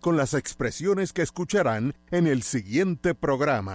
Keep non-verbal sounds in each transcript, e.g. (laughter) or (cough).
con las expresiones que escucharán en el siguiente programa.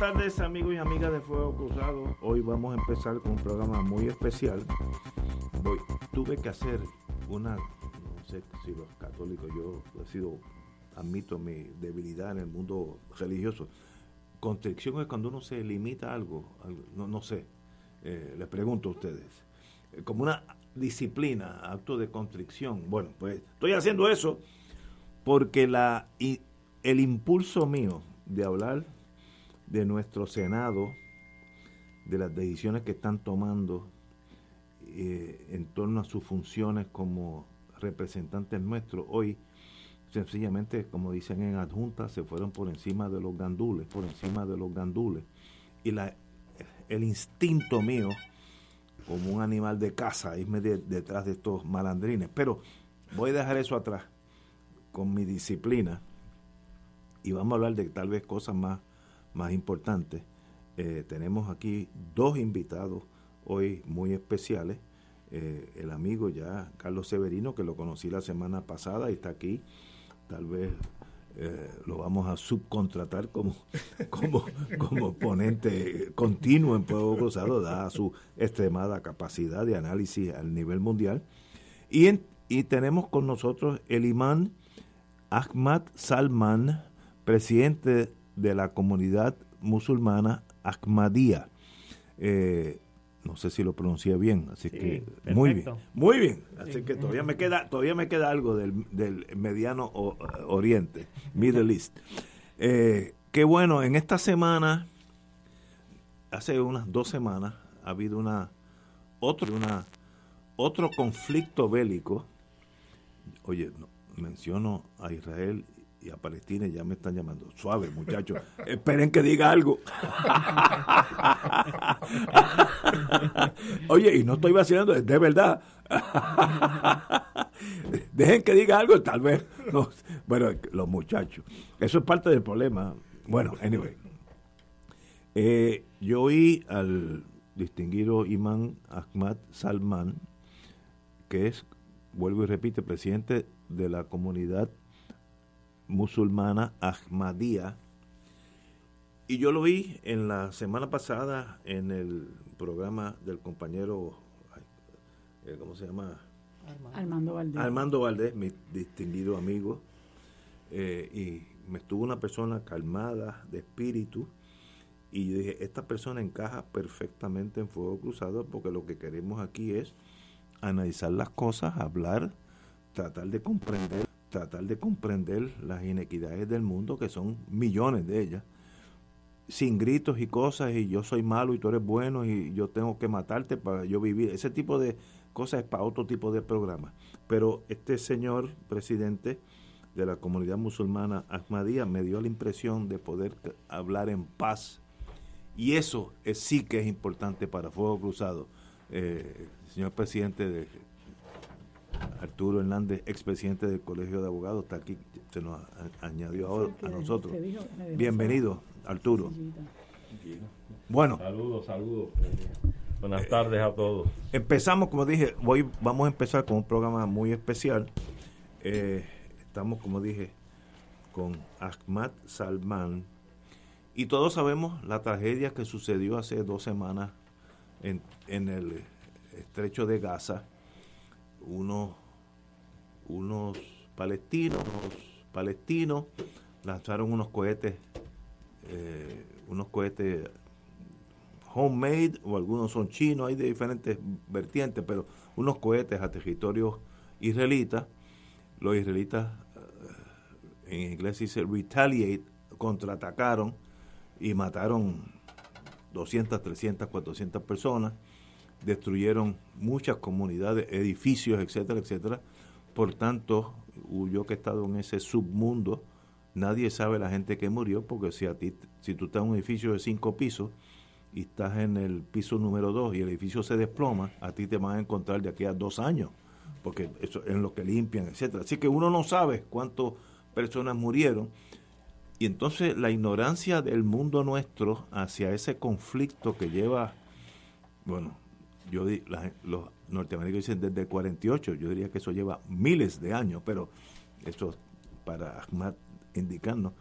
Tardes amigos y amigas de Fuego Cruzado. Hoy vamos a empezar con un programa muy especial. Voy, tuve que hacer una, no sé si los católicos, yo he sido, admito mi debilidad en el mundo religioso. Constricción es cuando uno se limita a algo, no, no sé, eh, les pregunto a ustedes. Eh, como una disciplina, acto de constricción. Bueno, pues estoy haciendo eso porque la, el impulso mío de hablar de nuestro Senado, de las decisiones que están tomando eh, en torno a sus funciones como representantes nuestros, hoy sencillamente, como dicen en adjunta, se fueron por encima de los gandules, por encima de los gandules. Y la, el instinto mío, como un animal de caza, irme detrás de estos malandrines. Pero voy a dejar eso atrás con mi disciplina y vamos a hablar de tal vez cosas más más importante eh, tenemos aquí dos invitados hoy muy especiales. Eh, el amigo ya Carlos Severino, que lo conocí la semana pasada y está aquí. Tal vez eh, lo vamos a subcontratar como, (laughs) como, como ponente continuo en Pueblo Cruzado, dada su extremada capacidad de análisis al nivel mundial. Y, y tenemos con nosotros el imán Ahmad Salman, presidente de la comunidad musulmana Ahmadía. Eh, no sé si lo pronuncié bien, así que muy bien, muy bien. Así que todavía me queda, todavía me queda algo del, del mediano oriente, Middle East. Eh, qué bueno, en esta semana, hace unas dos semanas, ha habido una otro, una otro conflicto bélico. Oye, menciono a Israel y a Palestina ya me están llamando. Suave, muchachos. (laughs) Esperen que diga algo. (laughs) Oye, y no estoy vacilando, de verdad. (laughs) Dejen que diga algo, tal vez. No. Bueno, los muchachos. Eso es parte del problema. Bueno, anyway. Eh, yo oí al distinguido imán Ahmad Salman, que es, vuelvo y repito, presidente de la comunidad musulmana Ahmadía. Y yo lo vi en la semana pasada en el programa del compañero, eh, ¿cómo se llama? Armando Valdés. Armando Valdés, mi distinguido amigo. Eh, y me estuvo una persona calmada, de espíritu. Y yo dije, esta persona encaja perfectamente en Fuego Cruzado porque lo que queremos aquí es analizar las cosas, hablar, tratar de comprender tratar de comprender las inequidades del mundo, que son millones de ellas, sin gritos y cosas, y yo soy malo y tú eres bueno y yo tengo que matarte para yo vivir. Ese tipo de cosas es para otro tipo de programa. Pero este señor presidente de la comunidad musulmana Ahmadía me dio la impresión de poder hablar en paz. Y eso es, sí que es importante para Fuego Cruzado. Eh, señor presidente de Arturo Hernández, expresidente del Colegio de Abogados, está aquí, se nos añadió ahora a nosotros. Bienvenido, Arturo. Bueno. Saludos, saludos. Buenas tardes a todos. Empezamos, como dije, hoy vamos a empezar con un programa muy especial. Eh, estamos, como dije, con Ahmad Salman. Y todos sabemos la tragedia que sucedió hace dos semanas en, en el estrecho de Gaza unos, unos palestinos, palestinos lanzaron unos cohetes eh, unos cohetes homemade o algunos son chinos, hay de diferentes vertientes, pero unos cohetes a territorios israelitas. Los israelitas, eh, en inglés dice retaliate, contraatacaron y mataron 200, 300, 400 personas, destruyeron muchas comunidades, edificios, etcétera, etcétera. Por tanto, yo que he estado en ese submundo, nadie sabe la gente que murió, porque si a ti, si tú estás en un edificio de cinco pisos y estás en el piso número dos y el edificio se desploma, a ti te van a encontrar de aquí a dos años, porque eso es lo que limpian, etcétera. Así que uno no sabe cuántas personas murieron. Y entonces la ignorancia del mundo nuestro hacia ese conflicto que lleva, bueno, yo los norteamericanos dicen desde el 48, yo diría que eso lleva miles de años, pero eso para Ahmad indicarnos.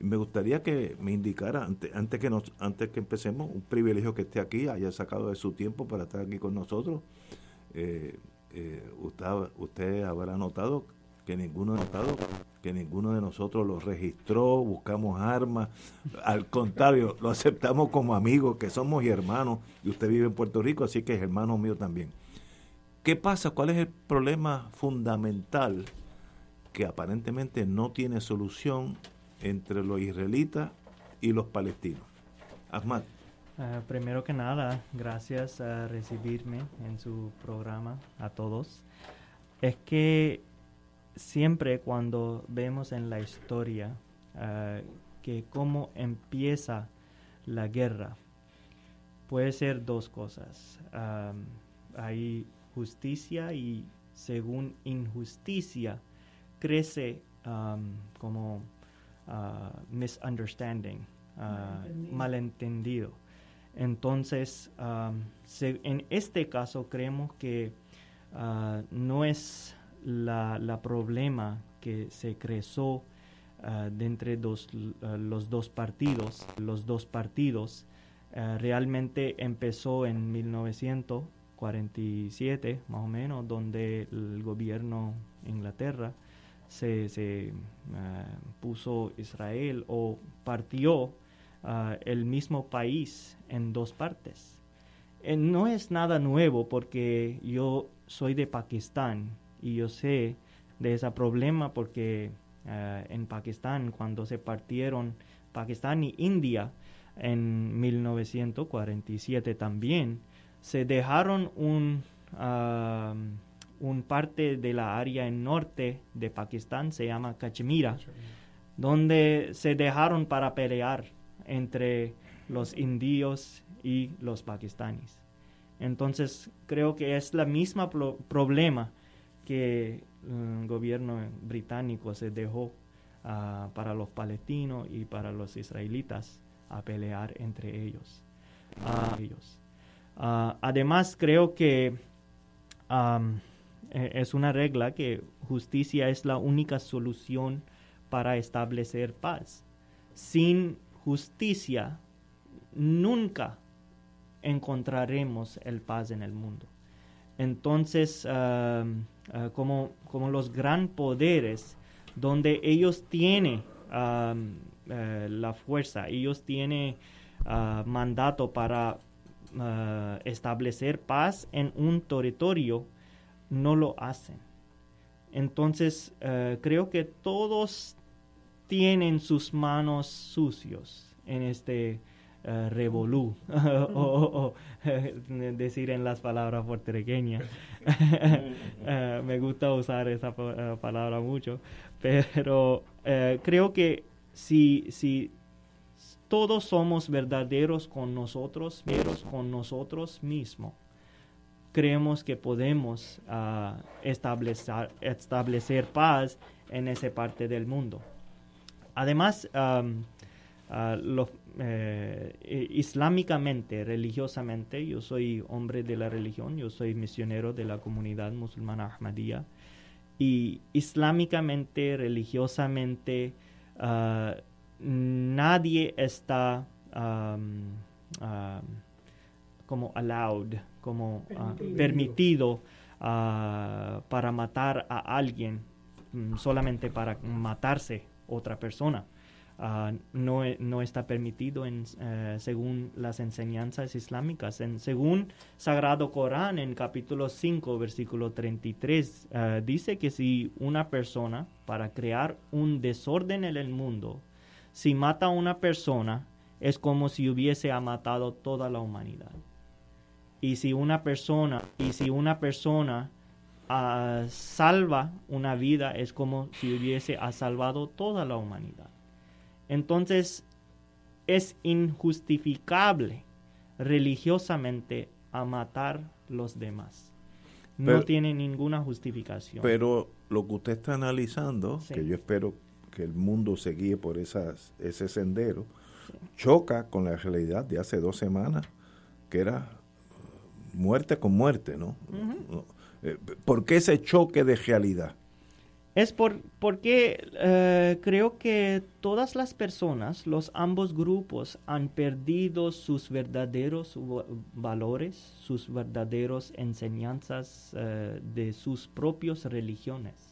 Me gustaría que me indicara, antes, que nos, antes que empecemos, un privilegio que esté aquí, haya sacado de su tiempo para estar aquí con nosotros. Eh, eh, usted, habrá notado que ninguno notado que ninguno de nosotros lo registró, buscamos armas, al contrario, lo aceptamos como amigos, que somos hermanos, y usted vive en Puerto Rico, así que es hermano mío también. ¿Qué pasa? ¿Cuál es el problema fundamental que aparentemente no tiene solución entre los israelitas y los palestinos? Ahmad. Ah, primero que nada, gracias a recibirme en su programa a todos. Es que siempre cuando vemos en la historia ah, que cómo empieza la guerra, puede ser dos cosas. hay justicia y según injusticia crece como uh, misunderstanding, ah, malentendido. Entonces, en este caso creemos que no es la, problema que se creó uh, de entre dos, uh, los dos partidos. Los dos partidos uh, realmente empezó en 1947, más o menos, donde el gobierno Inglaterra se, se puso Israel o partió el mismo país en dos partes. Eh, no es nada nuevo porque yo soy de Pakistán y yo sé de ese problema porque eh, en Pakistán, cuando se partieron Pakistán y India en 1947 también, se dejaron un, un parte de la área en norte de Pakistán, se llama Cachemira, donde se dejaron para pelear entre los indios y los pakistaníes. Entonces creo que es la misma problema que el gobierno británico se dejó ah, para los palestinos y para los israelitas a pelear entre ellos. Ah, ellos. Ah, además, creo que e, es una regla que justicia es la única solución para establecer paz. Sin justicia, nunca encontraremos el paz en el mundo. Entonces, Ah, como, como los gran poderes, donde ellos tienen eh, la fuerza, ellos tienen ah, mandato para ah, establecer paz en un territorio, no lo hacen. Entonces, eh, creo que todos tienen sus manos sucios en este uh, revolú, (laughs) o, (laughs) decir en las palabras puertorriqueñas. (laughs) Me gusta usar esa palabra mucho, pero creo que si, si todos somos verdaderos con nosotros, veros con nosotros mismos, creemos que podemos ah, establecer, paz en esa parte del mundo. Además, los, eh, islámicamente, religiosamente, yo soy hombre de la religión, yo soy misionero de la comunidad musulmana Ahmadiyya, y islámicamente, religiosamente, ah, nadie está como allowed, como ah, permitido, ah, para matar a alguien mm, solamente para matarse otra persona ah, no, e- no está permitido en, eh, según las enseñanzas islámicas. En, según Sagrado Corán, en capítulo 5, versículo 33, ah, dice que si una persona, para crear un desorden en el mundo, si mata a una persona, es como si hubiese matado toda la humanidad. Y si una persona, y si una persona ah, salva una vida, es como si hubiese ha salvado toda la humanidad. Entonces, es injustificable religiosamente a matar los demás. No Pero- tiene ninguna justificación. Pero lo que usted está analizando, Sí. que yo espero que el mundo se guíe por esas, ese sendero, choca con la realidad de hace dos semanas, que era uh, muerte con muerte, ¿no? Eh, ¿Por qué ese choque de realidad? Es por, porque eh, creo que todas las personas, los ambos grupos, han perdido sus verdaderos va- valores, sus verdaderos enseñanzas eh, de sus propias religiones.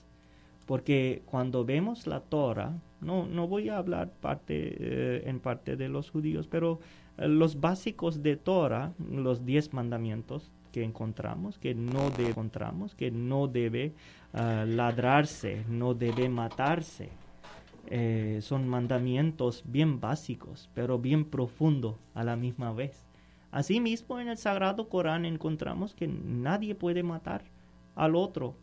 Porque cuando vemos la Torah, no, no voy a hablar eh, en parte de los judíos, pero eh, los básicos de Torah, los diez mandamientos que encontramos, que no de- encontramos, que no debe ah, ladrarse, no debe matarse. Eh, son mandamientos bien básicos, pero bien profundos a la misma vez. Asimismo, en el Sagrado Corán encontramos que nadie puede matar al otro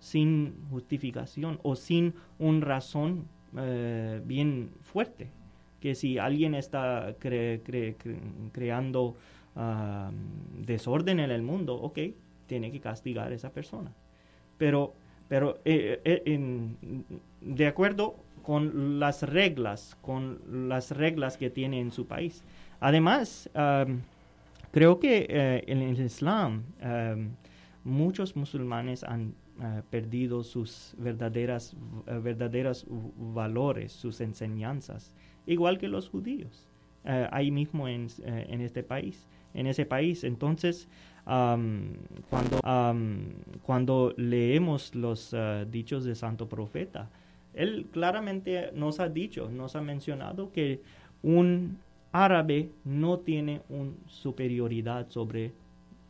sin justificación o sin una razón eh, bien fuerte. Que si alguien está cre- cre- cre- creando ah, desorden en el mundo, ok, tiene que castigar a esa persona. Pero, pero eh, eh, en- de acuerdo con las reglas, con las reglas que tiene en su país. Además, am, creo que en el Islam am, muchos musulmanes han perdido sus verdaderas, eh, verdaderas v- valores, sus enseñanzas, igual que los judíos, eh, ahí mismo en, eh, en este país, en ese país. Entonces, cuando, cuando leemos los dichos de Santo Profeta, él claramente nos ha dicho, nos ha mencionado que un árabe no tiene una superioridad sobre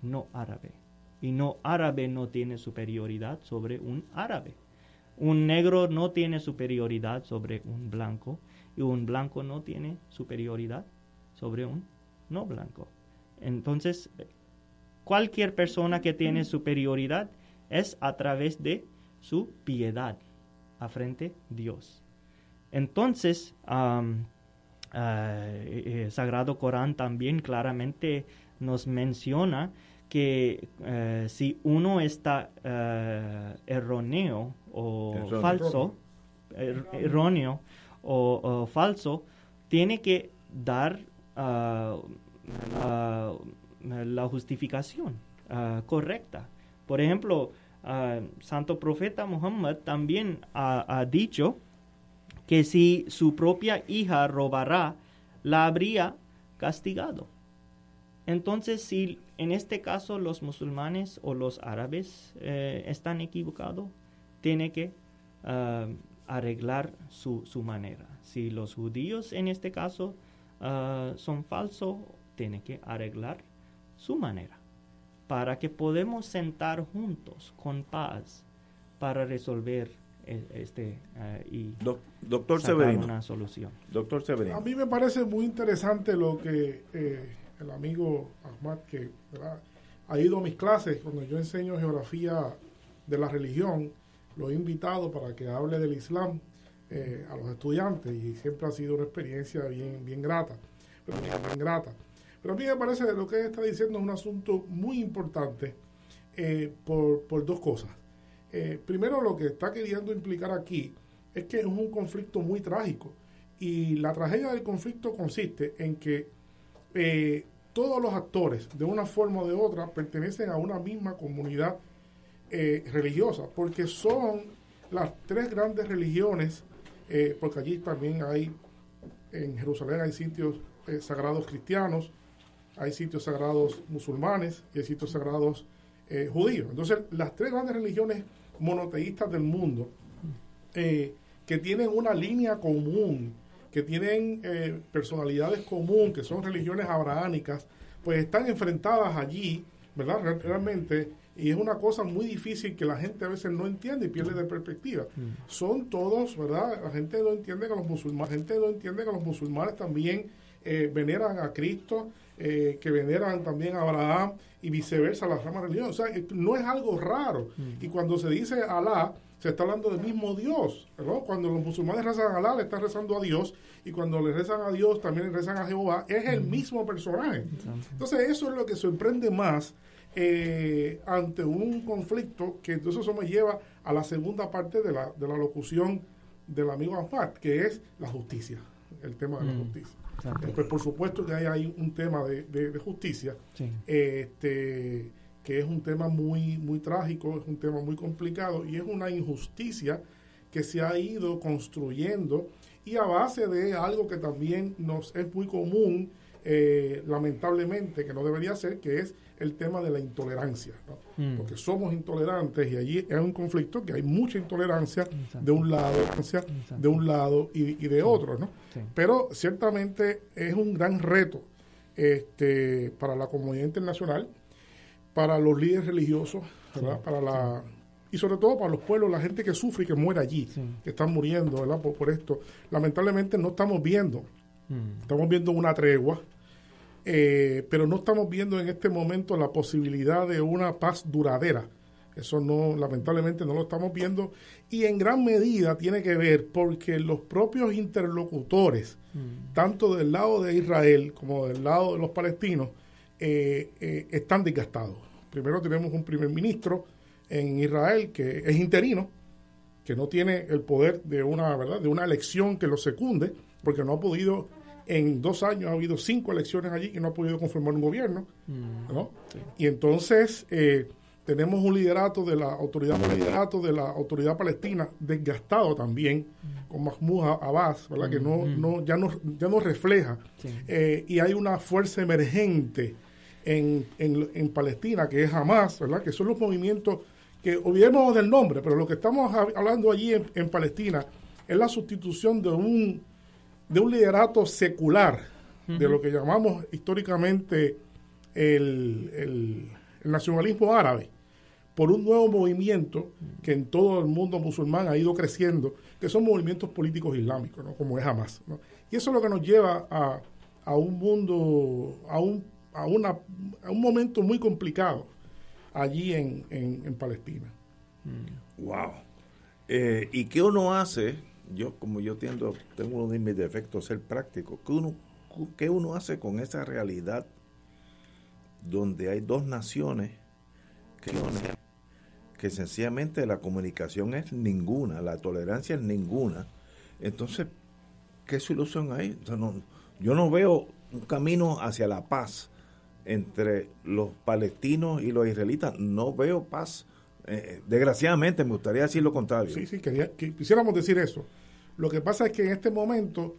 no árabe. Y no árabe no tiene superioridad sobre un árabe. Un negro no tiene superioridad sobre un blanco. Y un blanco no tiene superioridad sobre un no blanco. Entonces, cualquier persona que tiene superioridad es a través de su piedad a frente a Dios. Entonces, ah, eh, eh, Sagrado Corán también claramente nos menciona que eh, si uno está eh, erróneo o Erróneo. falso, er- erróneo o, o falso, tiene que dar ah, ah, la justificación ah, correcta. Por ejemplo, Santo Profeta Muhammad también ha, ha dicho que si su propia hija robará, la habría castigado. Entonces, si en este caso los musulmanes o los árabes eh, están equivocados, tiene que ah, arreglar su, su manera. Si los judíos en este caso ah, son falsos, tiene que arreglar su manera para que podamos sentar juntos con paz para resolver e- este eh, y Doc- doctor sacar Severino. una solución. Doctor Severino. A mí me parece muy interesante lo que eh, el amigo Ahmad, que ha ido a mis clases, cuando yo enseño geografía de la religión, lo he invitado para que hable del Islam eh, a los estudiantes y siempre ha sido una experiencia bien, bien grata, bien, bien grata. Pero a mí me parece que lo que él está diciendo es un asunto muy importante eh, por, por dos cosas. Eh, primero, lo que está queriendo implicar aquí es que es un conflicto muy trágico. Y la tragedia del conflicto consiste en que eh, todos los actores, de una forma o de otra, pertenecen a una misma comunidad eh, religiosa, porque son las tres grandes religiones, eh, porque allí también hay, en Jerusalén hay sitios sagrados cristianos, hay sitios sagrados musulmanes y hay sitios sagrados judíos. Entonces, las tres grandes religiones monoteístas del mundo, que tienen una línea común que tienen eh, personalidades comunes, que son religiones abrahámicas, pues están enfrentadas allí, ¿verdad? Realmente, y es una cosa muy difícil que la gente a veces no entiende y pierde de perspectiva. Mm. Son todos, ¿verdad? La gente no entiende que los musulmanes, la gente no entiende que los musulmanes también eh, veneran a Cristo, eh, que veneran también a Abraham y viceversa las ramas religiosas. O sea, no es algo raro. Mm. Y cuando se dice Alá, se está hablando del mismo Dios. Cuando los musulmanes rezan a Alá, le están rezando a Dios. Y cuando le rezan a Dios, también le rezan a Jehová. Es el mismo personaje. Entonces, eso es lo que sorprende más eh, ante un conflicto que entonces eso me lleva a la segunda parte de la, de la locución del amigo Anfat, que es la justicia, el tema de la mm. justicia. Pues por supuesto que hay, hay un tema de, de, justicia. Este, que es un tema muy, muy trágico, es un tema muy complicado y es una injusticia que se ha ido construyendo y a base de algo que también nos es muy común, eh, lamentablemente, que no debería ser, que es el tema de la intolerancia, mm. porque somos intolerantes y allí es un conflicto que hay mucha intolerancia de un lado, de un lado y, de otro, ¿no? Pero ciertamente es un gran reto este, para la comunidad internacional para los líderes religiosos, para la y sobre todo para los pueblos, la gente que sufre y que muere allí, que están muriendo, ¿verdad? Por, esto. Lamentablemente no estamos viendo, mm. estamos viendo una tregua, eh, pero no estamos viendo en este momento la posibilidad de una paz duradera. Eso no, lamentablemente no lo estamos viendo y en gran medida tiene que ver porque los propios interlocutores, mm. tanto del lado de Israel como del lado de los palestinos, eh, eh, están desgastados. Primero tenemos un primer ministro en Israel que es interino, que no tiene el poder de una, ¿verdad? de una elección que lo secunde, porque no ha podido, en dos años ha habido cinco elecciones allí y no ha podido conformar un gobierno. Mm, y entonces eh, tenemos un liderato de la autoridad, liderato de la autoridad palestina desgastado también, mm. con Mahmoud Abbas, ¿verdad? que no, mm, no, ya, no, ya no refleja. y hay una fuerza emergente en, en, Palestina, que es Hamas, ¿verdad? Que son los movimientos que olvidemos del nombre, pero lo que estamos hablando allí en, Palestina es la sustitución de un, de un liderato secular, de lo que llamamos históricamente el, el, nacionalismo árabe, por un nuevo movimiento que en todo el mundo musulmán ha ido creciendo, que son movimientos políticos islámicos, ¿no? como es Hamas. Y eso es lo que nos lleva a, a un mundo, a un a, una, a un momento muy complicado allí en, en, Palestina. Wow. Eh, ¿Y qué uno hace? Yo, como yo tiendo, tengo uno de mis defectos, ser práctico. ¿Qué uno, ¿Qué uno hace con esa realidad donde hay dos naciones que, sencillamente la comunicación es ninguna, la tolerancia es ninguna? Entonces, ¿qué solución hay? yo no veo un camino hacia la paz entre los palestinos y los israelitas. No veo paz. Eh, desgraciadamente, me gustaría decir lo contrario. Sí, sí, quería, quisiéramos decir eso. Lo que pasa es que en este momento,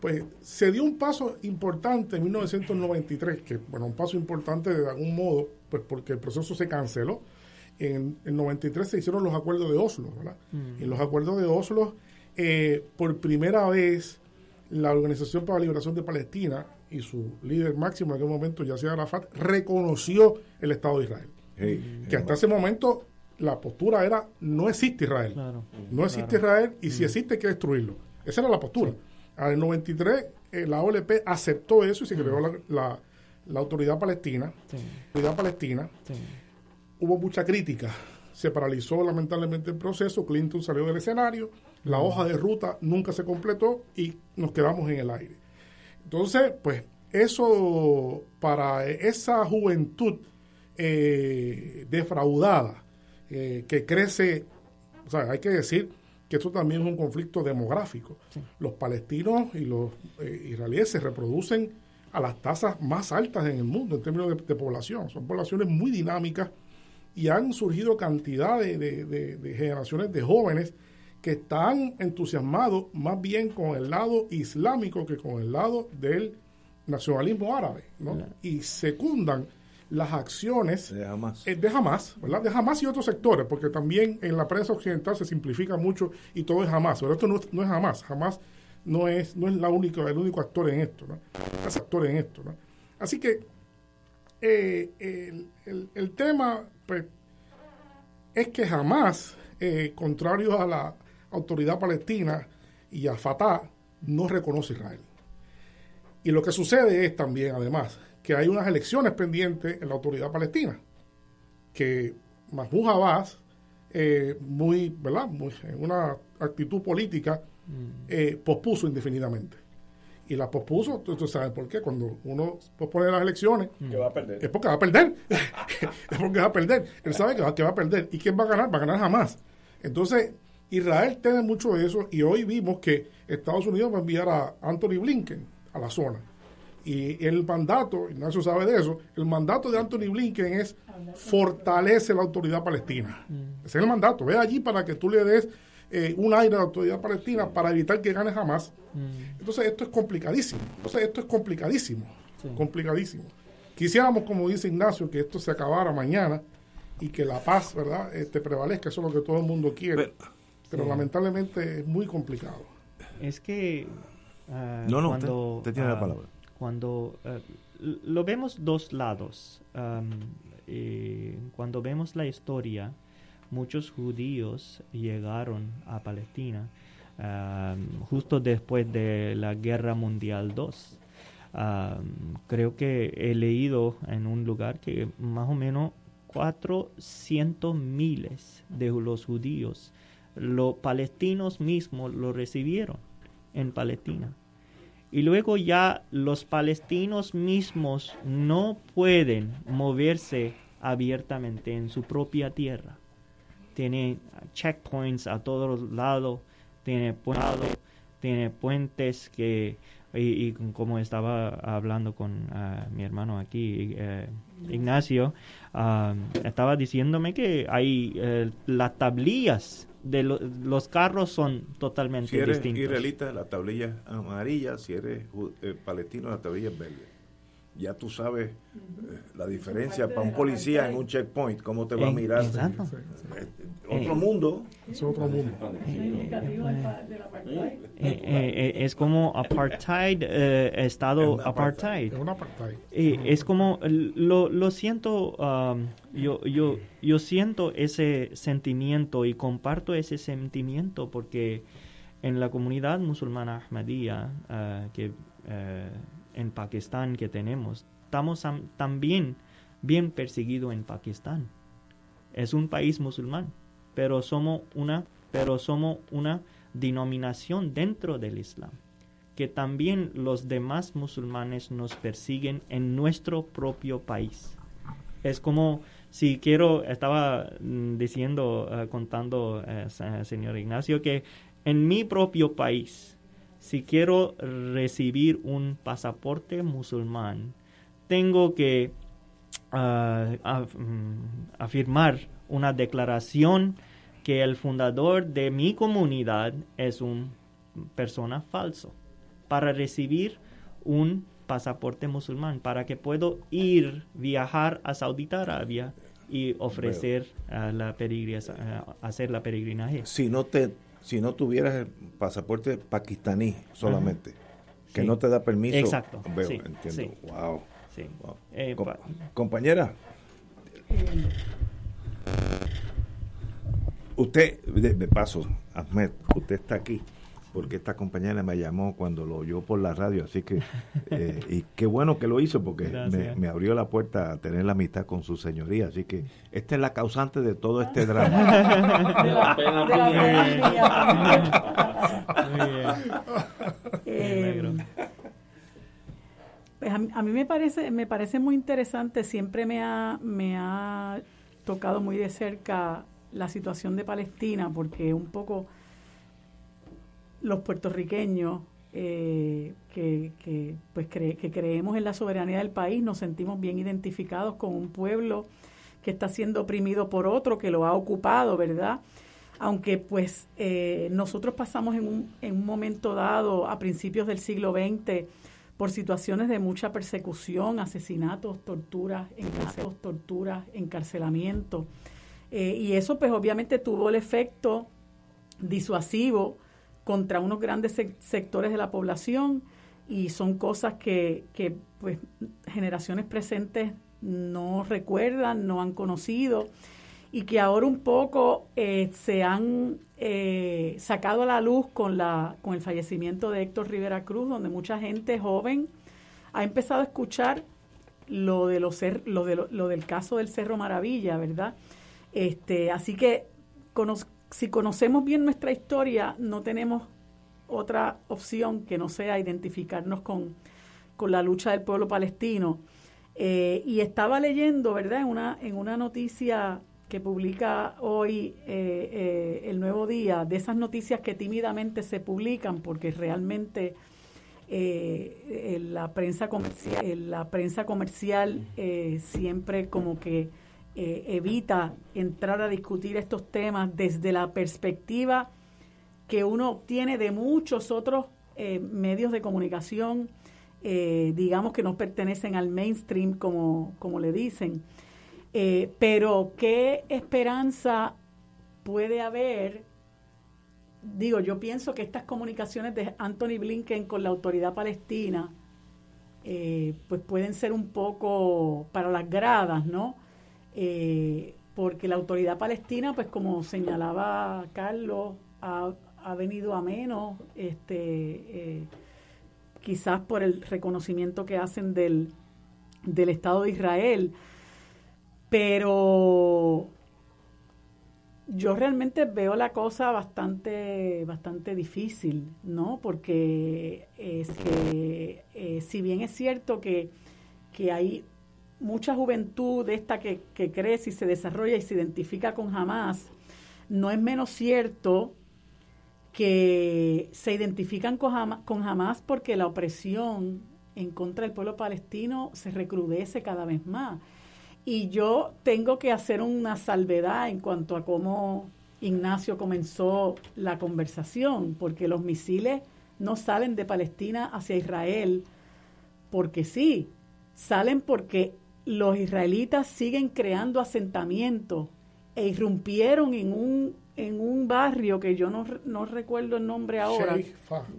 pues, se dio un paso importante en 1993, que, bueno, un paso importante de algún modo, pues, porque el proceso se canceló. En el 93 se hicieron los acuerdos de Oslo, ¿verdad? Mm. En los acuerdos de Oslo, eh, por primera vez, la Organización para la Liberación de Palestina y su líder máximo en aquel momento, Yasser Arafat, reconoció el Estado de Israel. que hasta ese momento la postura era no existe Israel. no existe Israel y si mm. existe hay que destruirlo. Esa era la postura. En el 93 eh, la OLP aceptó eso y se creó la, la, autoridad palestina. autoridad palestina. Hubo mucha crítica. Se paralizó lamentablemente el proceso. Clinton salió del escenario. La mm. hoja de ruta nunca se completó y nos quedamos en el aire. Entonces, pues eso para esa juventud eh, defraudada eh, que crece, o sea, hay que decir que esto también es un conflicto demográfico. Los palestinos y los eh, israelíes se reproducen a las tasas más altas en el mundo en términos de, población. Son poblaciones muy dinámicas y han surgido cantidad de generaciones de jóvenes que están entusiasmados más bien con el lado islámico que con el lado del nacionalismo árabe, ¿no? Y secundan las acciones de Hamas. Eh, de Hamas, ¿verdad? De Hamas y otros sectores, porque también en la prensa occidental se simplifica mucho y todo es Hamas, pero esto no, es Hamas. Hamas no es, no es la única, el único actor en esto, ¿no? Es actor en esto, ¿no? Así que eh, el, el, tema pues, es que jamás, eh, contrario a la autoridad palestina y a Fatah, no reconoce Israel. Y lo que sucede es también, además, que hay unas elecciones pendientes en la autoridad palestina, que Mahmoud Abbas, eh, muy, ¿verdad? Muy, en una actitud política, mm. eh, pospuso indefinidamente. Y la pospuso, tú, sabes por qué, cuando uno pospone las elecciones, que va a perder. es porque va a perder. (laughs) (laughs) es porque va a perder. Él sabe que va, que va a perder. ¿Y quién va a ganar? Va a ganar jamás. Entonces, Israel tiene mucho de eso y hoy vimos que Estados Unidos va a enviar a Anthony Blinken a la zona. Y el mandato, Ignacio sabe de eso, el mandato de Anthony Blinken es fortalece la autoridad palestina. Mm. Ese es el mandato. Ve allí para que tú le des eh, un aire a la autoridad palestina para evitar que gane jamás. Mm. Entonces esto es complicadísimo. Entonces esto es complicadísimo. Complicadísimo. Quisiéramos, como dice Ignacio, que esto se acabara mañana y que la paz, ¿verdad?, este, prevalezca. Eso es lo que todo el mundo quiere. Pero, lamentablemente es muy complicado. Es que... Uh, no, no, cuando, usted, tiene la ah, palabra cuando eh, lo vemos dos lados. cuando vemos la historia, muchos judíos llegaron a Palestina justo después de la Guerra Mundial II. creo que he leído en un lugar que más o menos 400 miles de los judíos, los palestinos mismos lo recibieron en Palestina. Y luego ya los palestinos mismos no pueden moverse abiertamente en su propia tierra. Tiene checkpoints a todos lados, tiene, tiene puentes que, y, como estaba hablando con ah, mi hermano aquí, eh, Ignacio, ah, estaba diciéndome que hay eh, las tablillas de los carros son totalmente si eres distintos. israelita, la tablilla amarilla, si eres eh, palestino, la tablilla es verde. Ya tú sabes eh, la diferencia para un policía en un checkpoint, cómo te va a mirar. Exacto. Eh, otro mundo. Es otro mundo. es como apartheid, estado apartheid. Es como, lo, lo siento, um, yo, yo, yo siento ese sentimiento y comparto ese sentimiento porque en la comunidad musulmana ahmadía uh, que uh, en Pakistán que tenemos, estamos también bien perseguidos en Pakistán. Es un país musulmán, pero somos una, pero somos una denominación dentro del Islam, que también los demás musulmanes nos persiguen en nuestro propio país. Es como si quiero, estaba mm, diciendo, eh, contando, eh, señor Ignacio, que en mi propio país, si quiero recibir un pasaporte musulmán, tengo que ah, mm, afirmar una declaración que el fundador de mi comunidad es una persona falso para recibir un pasaporte musulmán, para que puedo ir, viajar a Saudi Arabia y ofrecer la hacer la peregrinaje. Si no te si no tuvieras el pasaporte pakistaní solamente, que no te da permiso. Exacto. Veo, entiendo. Wow. Eh, compañera, usted, de, paso, Ahmed, usted está aquí porque esta compañera me llamó cuando lo oyó por la radio, así que, (laughs) eh, y qué bueno que lo hizo porque me, abrió la puerta a tener la amistad con su señoría, así que esta es la causante de todo este (laughs) drama. de la pena eh, pues a, mí me parece, me parece muy interesante, siempre me ha, me ha tocado muy de cerca la situación de Palestina, porque un poco los puertorriqueños eh, que, que, pues que creemos en la soberanía del país, nos sentimos bien identificados con un pueblo que está siendo oprimido por otro, que lo ha ocupado, ¿verdad? Aunque pues eh, nosotros pasamos en un, en un momento dado, a principios del siglo XX, por situaciones de mucha persecución, asesinatos, torturas, torturas, encarcelamiento. Eh, y eso pues obviamente tuvo el efecto disuasivo contra unos grandes sectores de la población y son cosas que, que pues generaciones presentes no recuerdan, no han conocido y que ahora un poco eh, se han eh, sacado a la luz con, la, con el fallecimiento de Héctor Rivera Cruz, donde mucha gente joven ha empezado a escuchar lo, de los lo, de lo, del caso del Cerro Maravilla, ¿verdad? Este, así que si conocemos bien nuestra historia, no tenemos otra opción que no sea identificarnos con, con la lucha del pueblo palestino. Eh, y estaba leyendo, ¿verdad?, en una, en una noticia que publica hoy eh, eh, el Nuevo Día, de esas noticias que tímidamente se publican porque realmente la prensa comercial siempre como que evita entrar a discutir estos temas desde la perspectiva que uno obtiene de muchos otros medios de comunicación, digamos que no pertenecen al mainstream como, como le dicen. Eh, pero, ¿qué esperanza puede haber? Digo, yo pienso que estas comunicaciones de Anthony Blinken con la autoridad palestina, eh, pues pueden ser un poco para las gradas, ¿no? Eh, porque la autoridad palestina, pues como señalaba Carlos, ha, venido a menos, este, quizás por el reconocimiento que hacen del, del Estado de Israel pero yo realmente veo la cosa bastante, bastante difícil, ¿no? Porque eh, si bien es cierto que, hay mucha juventud de esta que, crece y se desarrolla y se identifica con Hamas, no es menos cierto que se identifican con con Hamas porque la opresión en contra del pueblo palestino se recrudece cada vez más. Y yo tengo que hacer una salvedad en cuanto a cómo Ignacio comenzó la conversación, porque los misiles no salen de Palestina hacia Israel porque sí, salen porque los israelitas siguen creando asentamientos e irrumpieron en un en un barrio que yo no, no recuerdo el nombre ahora.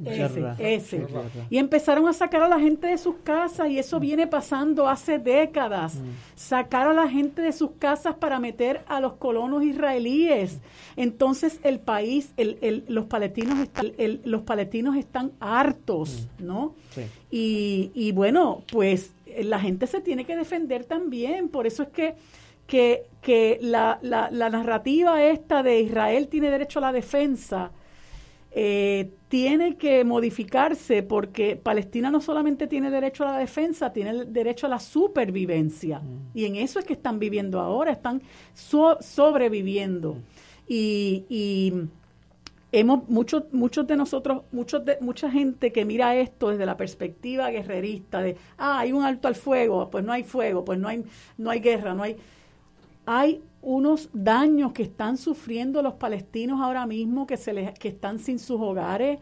Ese, ese. Y empezaron a sacar a la gente de sus casas y eso viene pasando hace décadas. Mm. Sacar a la gente de sus casas para meter a los colonos israelíes. Entonces el país, el, el, los, palestinos están, los palestinos están hartos, mm. ¿no? Y, y bueno, pues la gente se tiene que defender también. Por eso es que que, que la, la, narrativa esta de Israel tiene derecho a la defensa eh, tiene que modificarse porque Palestina no solamente tiene derecho a la defensa, tiene derecho a la supervivencia. Mm. Y en eso es que están viviendo ahora, están sobreviviendo. Y, y hemos muchos muchos de nosotros muchos de, mucha gente que mira esto desde la perspectiva guerrerista de ah hay un alto al fuego pues no hay fuego pues no hay no hay guerra no hay hay unos daños que están sufriendo los palestinos ahora mismo, que, se les, que están sin sus hogares,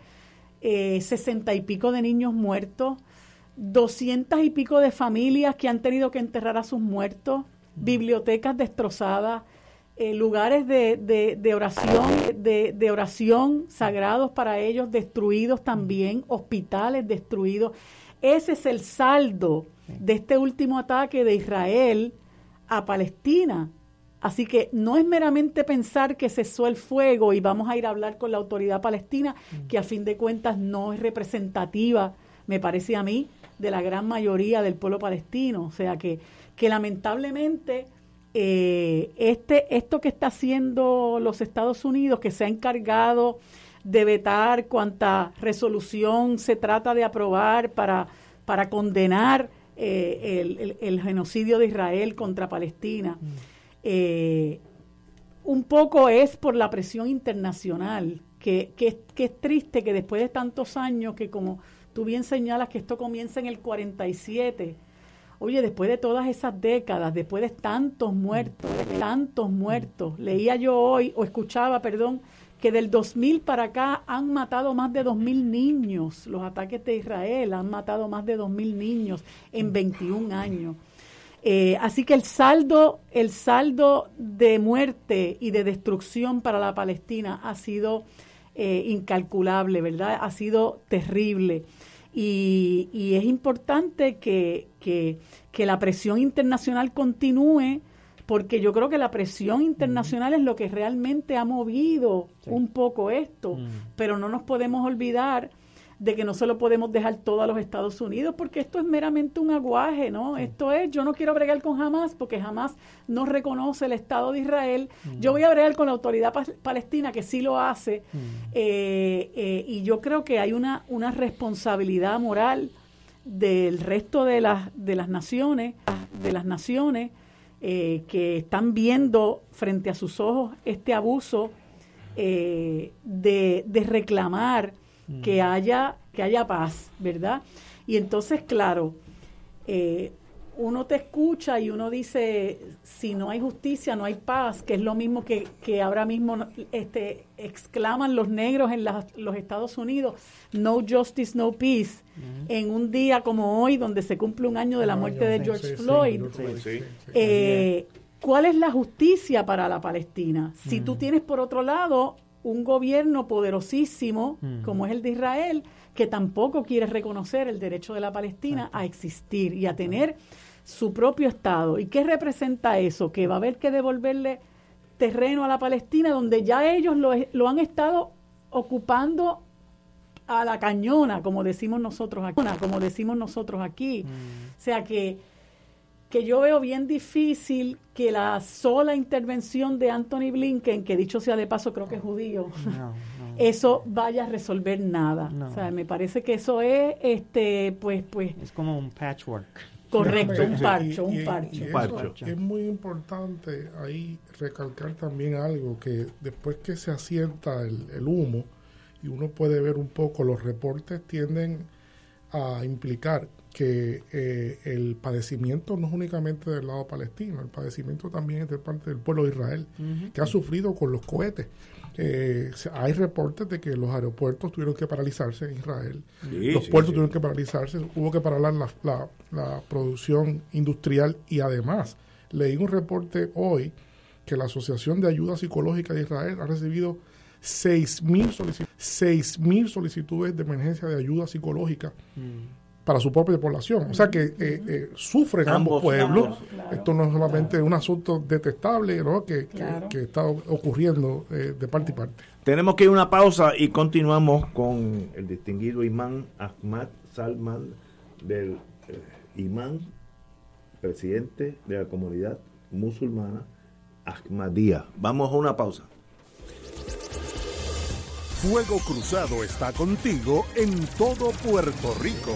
eh, sesenta y pico de niños muertos, doscientas y pico de familias que han tenido que enterrar a sus muertos, mm. bibliotecas destrozadas, eh, lugares de, de, de oración, de, de, oración sagrados para ellos destruidos también, hospitales destruidos. Ese es el saldo de este último ataque de Israel a Palestina. Así que no es meramente pensar que cesó el fuego y vamos a ir a hablar con la autoridad palestina, mm. que a fin de cuentas no es representativa, me parece a mí, de la gran mayoría del pueblo palestino. O sea que, que lamentablemente eh, este, esto que está haciendo los Estados Unidos, que se ha encargado de vetar cuanta resolución se trata de aprobar para, para condenar eh, el, genocidio de Israel contra Palestina, mm. eh, un poco es por la presión internacional, que, que, es triste que después de tantos años, que como tú bien señalas que esto comienza en el 47, oye, después de todas esas décadas, después de tantos muertos, de tantos muertos, leía yo hoy, o escuchaba, perdón, que del 2000 para acá han matado más de 2.000 niños. Los ataques de Israel han matado más de 2.000 niños en 21 años. Eh, así que el saldo, el saldo de muerte y de destrucción para la Palestina ha sido eh, incalculable, ¿verdad? Ha sido terrible. Y, y es importante que, que, que la presión internacional continúe porque yo creo que la presión internacional es lo que realmente ha movido un poco esto, pero no nos podemos olvidar de que no se lo podemos dejar todo a los Estados Unidos, porque esto es meramente un aguaje, ¿no? Esto es, yo no quiero bregar con Hamas, porque Hamas no reconoce el Estado de Israel, yo voy a bregar con la autoridad palestina, que sí lo hace, eh, eh, y yo creo que hay una, una responsabilidad moral del resto de las, de las naciones, de las naciones, eh, que están viendo frente a sus ojos este abuso de, de, reclamar que haya que haya paz, ¿verdad? Y entonces, claro, eh, uno te escucha y uno dice, si no hay justicia, no hay paz, que es lo mismo que, que ahora mismo este, exclaman los negros en los Estados Unidos, no justice, no peace, en un día como hoy, donde se cumple un año de la muerte de George Floyd. Eh, ¿Cuál es la justicia para la Palestina? Si tú tienes, por otro lado, un gobierno poderosísimo, como es el de Israel, que tampoco quiere reconocer el derecho de la Palestina a existir y a tener su propio Estado. ¿Y qué representa eso? Que va a haber que devolverle terreno a la Palestina donde ya ellos lo, lo han estado ocupando a la cañona, como decimos nosotros aquí. Como decimos nosotros aquí. Mm. O sea que, que yo veo bien difícil que la sola intervención de Anthony Blinken, que dicho sea de paso creo que es judío, (laughs) eso vaya a resolver nada. O sea, me parece que eso es, este, pues, pues... Es como un patchwork. Correcto, un parcho, un parcho. Es muy importante ahí recalcar también algo, que después que se asienta el, humo y uno puede ver un poco, los reportes tienden a implicar que eh, el padecimiento no es únicamente del lado palestino, el padecimiento también es de parte del pueblo de Israel, que ha sufrido con los cohetes. Eh, hay reportes de que los aeropuertos tuvieron que paralizarse en Israel, los puertos tuvieron que paralizarse, hubo que parar la, la, producción industrial y además leí un reporte hoy que la Asociación de Ayuda Psicológica de Israel ha recibido 6.000 mil solicitudes de emergencia de ayuda psicológica. Mm para su propia población. O sea que eh, eh, sufren ambos, pueblos. Esto no es solamente un asunto detestable ¿no? que, que, está ocurriendo eh, de parte y parte. Tenemos que ir a una pausa y continuamos con el distinguido imán Ahmad Salman, del imán presidente de la comunidad musulmana Ahmadía. Vamos a una pausa. Fuego Cruzado está contigo en todo Puerto Rico.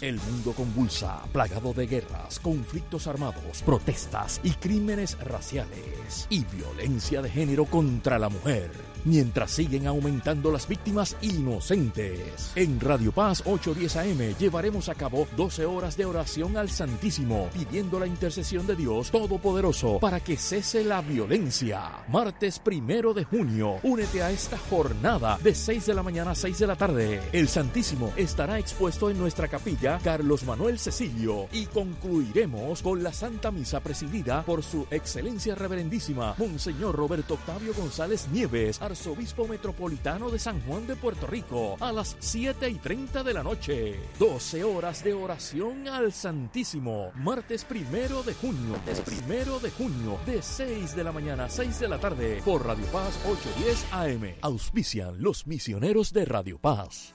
el mundo convulsa, plagado de guerras, conflictos armados, protestas y crímenes raciales y violencia de género contra la mujer mientras siguen aumentando las víctimas inocentes. En Radio Paz 810 AM llevaremos a cabo 12 horas de oración al Santísimo, pidiendo la intercesión de Dios Todopoderoso para que cese la violencia. Martes primero de junio, únete a esta jornada de 6 de la mañana a 6 de la tarde. El Santísimo estará expuesto en nuestra capilla Carlos Manuel Cecilio y concluiremos con la Santa Misa presidida por su excelencia reverendísima Monseñor Roberto Octavio González Nieves, arzobispo metropolitano de San Juan de Puerto Rico, a las 7 y 30 de la noche. 12 horas de oración al Santísimo. Martes primero de junio. Martes primero de junio. De 6 de la mañana a 6 de la tarde. Por Radio Paz 810 AM. Auspician los misioneros de Radio Paz.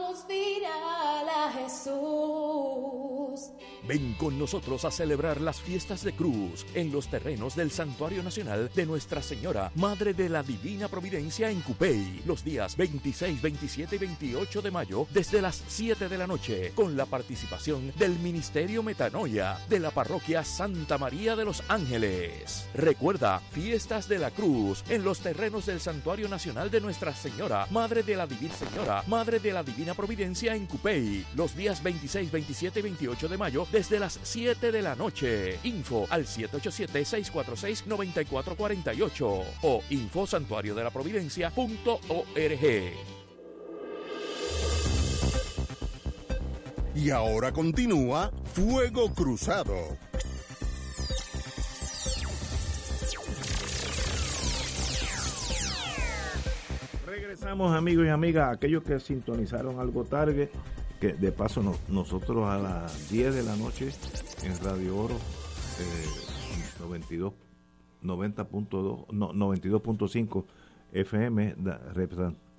A Jesús. Ven con nosotros a celebrar las fiestas de Cruz en los terrenos del Santuario Nacional de Nuestra Señora, Madre de la Divina Providencia en Cupey, los días 26, 27 y 28 de mayo desde las 7 de la noche, con la participación del Ministerio Metanoia de la Parroquia Santa María de los Ángeles. Recuerda, fiestas de la Cruz en los terrenos del Santuario Nacional de Nuestra Señora, Madre de la Divina Señora, Madre de la Divina Providencia en Cupey, los días 26, 27 y 28 de mayo desde las 7 de la noche. Info al 787-646-9448 o info santuario de la providencia.org. Y ahora continúa Fuego Cruzado. Regresamos amigos y amigas, aquellos que sintonizaron algo tarde, que de paso nosotros a las 10 de la noche en Radio Oro eh, 92 90.2 no, 92.5 FM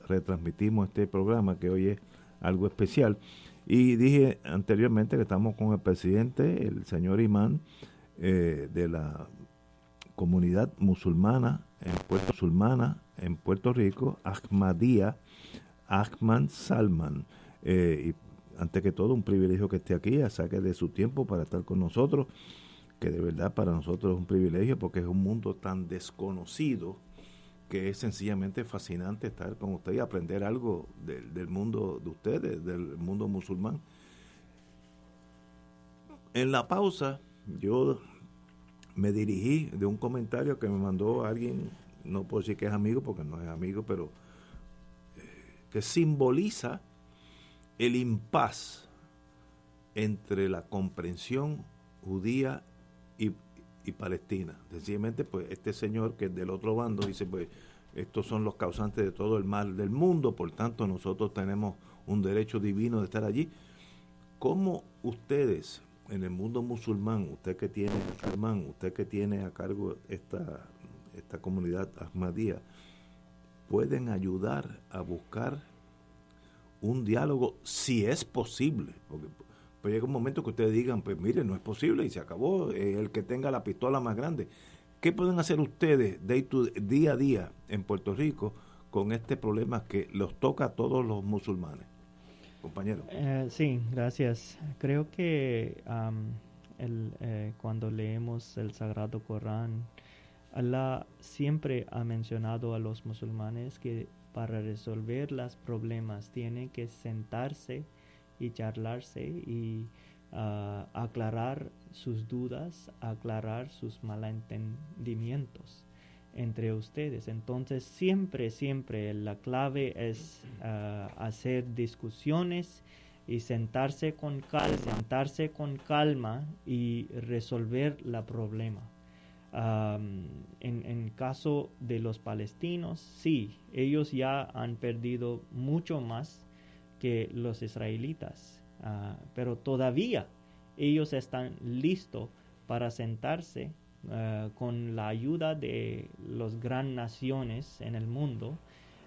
retransmitimos este programa que hoy es algo especial. Y dije anteriormente que estamos con el presidente el señor imán eh, de la comunidad musulmana en Puerto Sulmana en Puerto Rico Ahmadía Ahmad Salman eh, y antes que todo, un privilegio que esté aquí, a saque de su tiempo para estar con nosotros, que de verdad para nosotros es un privilegio porque es un mundo tan desconocido que es sencillamente fascinante estar con usted y aprender algo del mundo de ustedes, del mundo musulmán. En la pausa, yo me dirigí de un comentario que me mandó alguien, no puedo decir que es amigo porque no es amigo, pero eh, que simboliza el impas entre la comprensión judía y, palestina. Sencillamente, pues este señor que es del otro bando dice, pues estos son los causantes de todo el mal del mundo, por tanto nosotros tenemos un derecho divino de estar allí. ¿Cómo ustedes en el mundo musulmán, usted que tiene musulmán, usted que tiene a cargo esta, esta comunidad ahmadía, pueden ayudar a buscar un diálogo si es posible. Porque pues llega un momento que ustedes digan, pues mire, no es posible y se acabó, el que tenga la pistola más grande. ¿Qué pueden hacer ustedes día a día en Puerto Rico con este problema que los toca a todos los musulmanes? Compañero. Eh, sí, gracias. Creo que eh, cuando leemos el Sagrado Corán, Allah siempre ha mencionado a los musulmanes que para resolver los problemas tiene que sentarse y charlarse y ah, aclarar sus dudas, aclarar sus malentendimientos entre ustedes. Entonces siempre, siempre la clave es ah, hacer discusiones y sentarse con calma, sentarse con calma y resolver el problema en, en, caso de los palestinos, sí, ellos ya han perdido mucho más que los israelitas, ah, pero todavía ellos están listos para sentarse ah, con la ayuda de las grandes naciones en el mundo,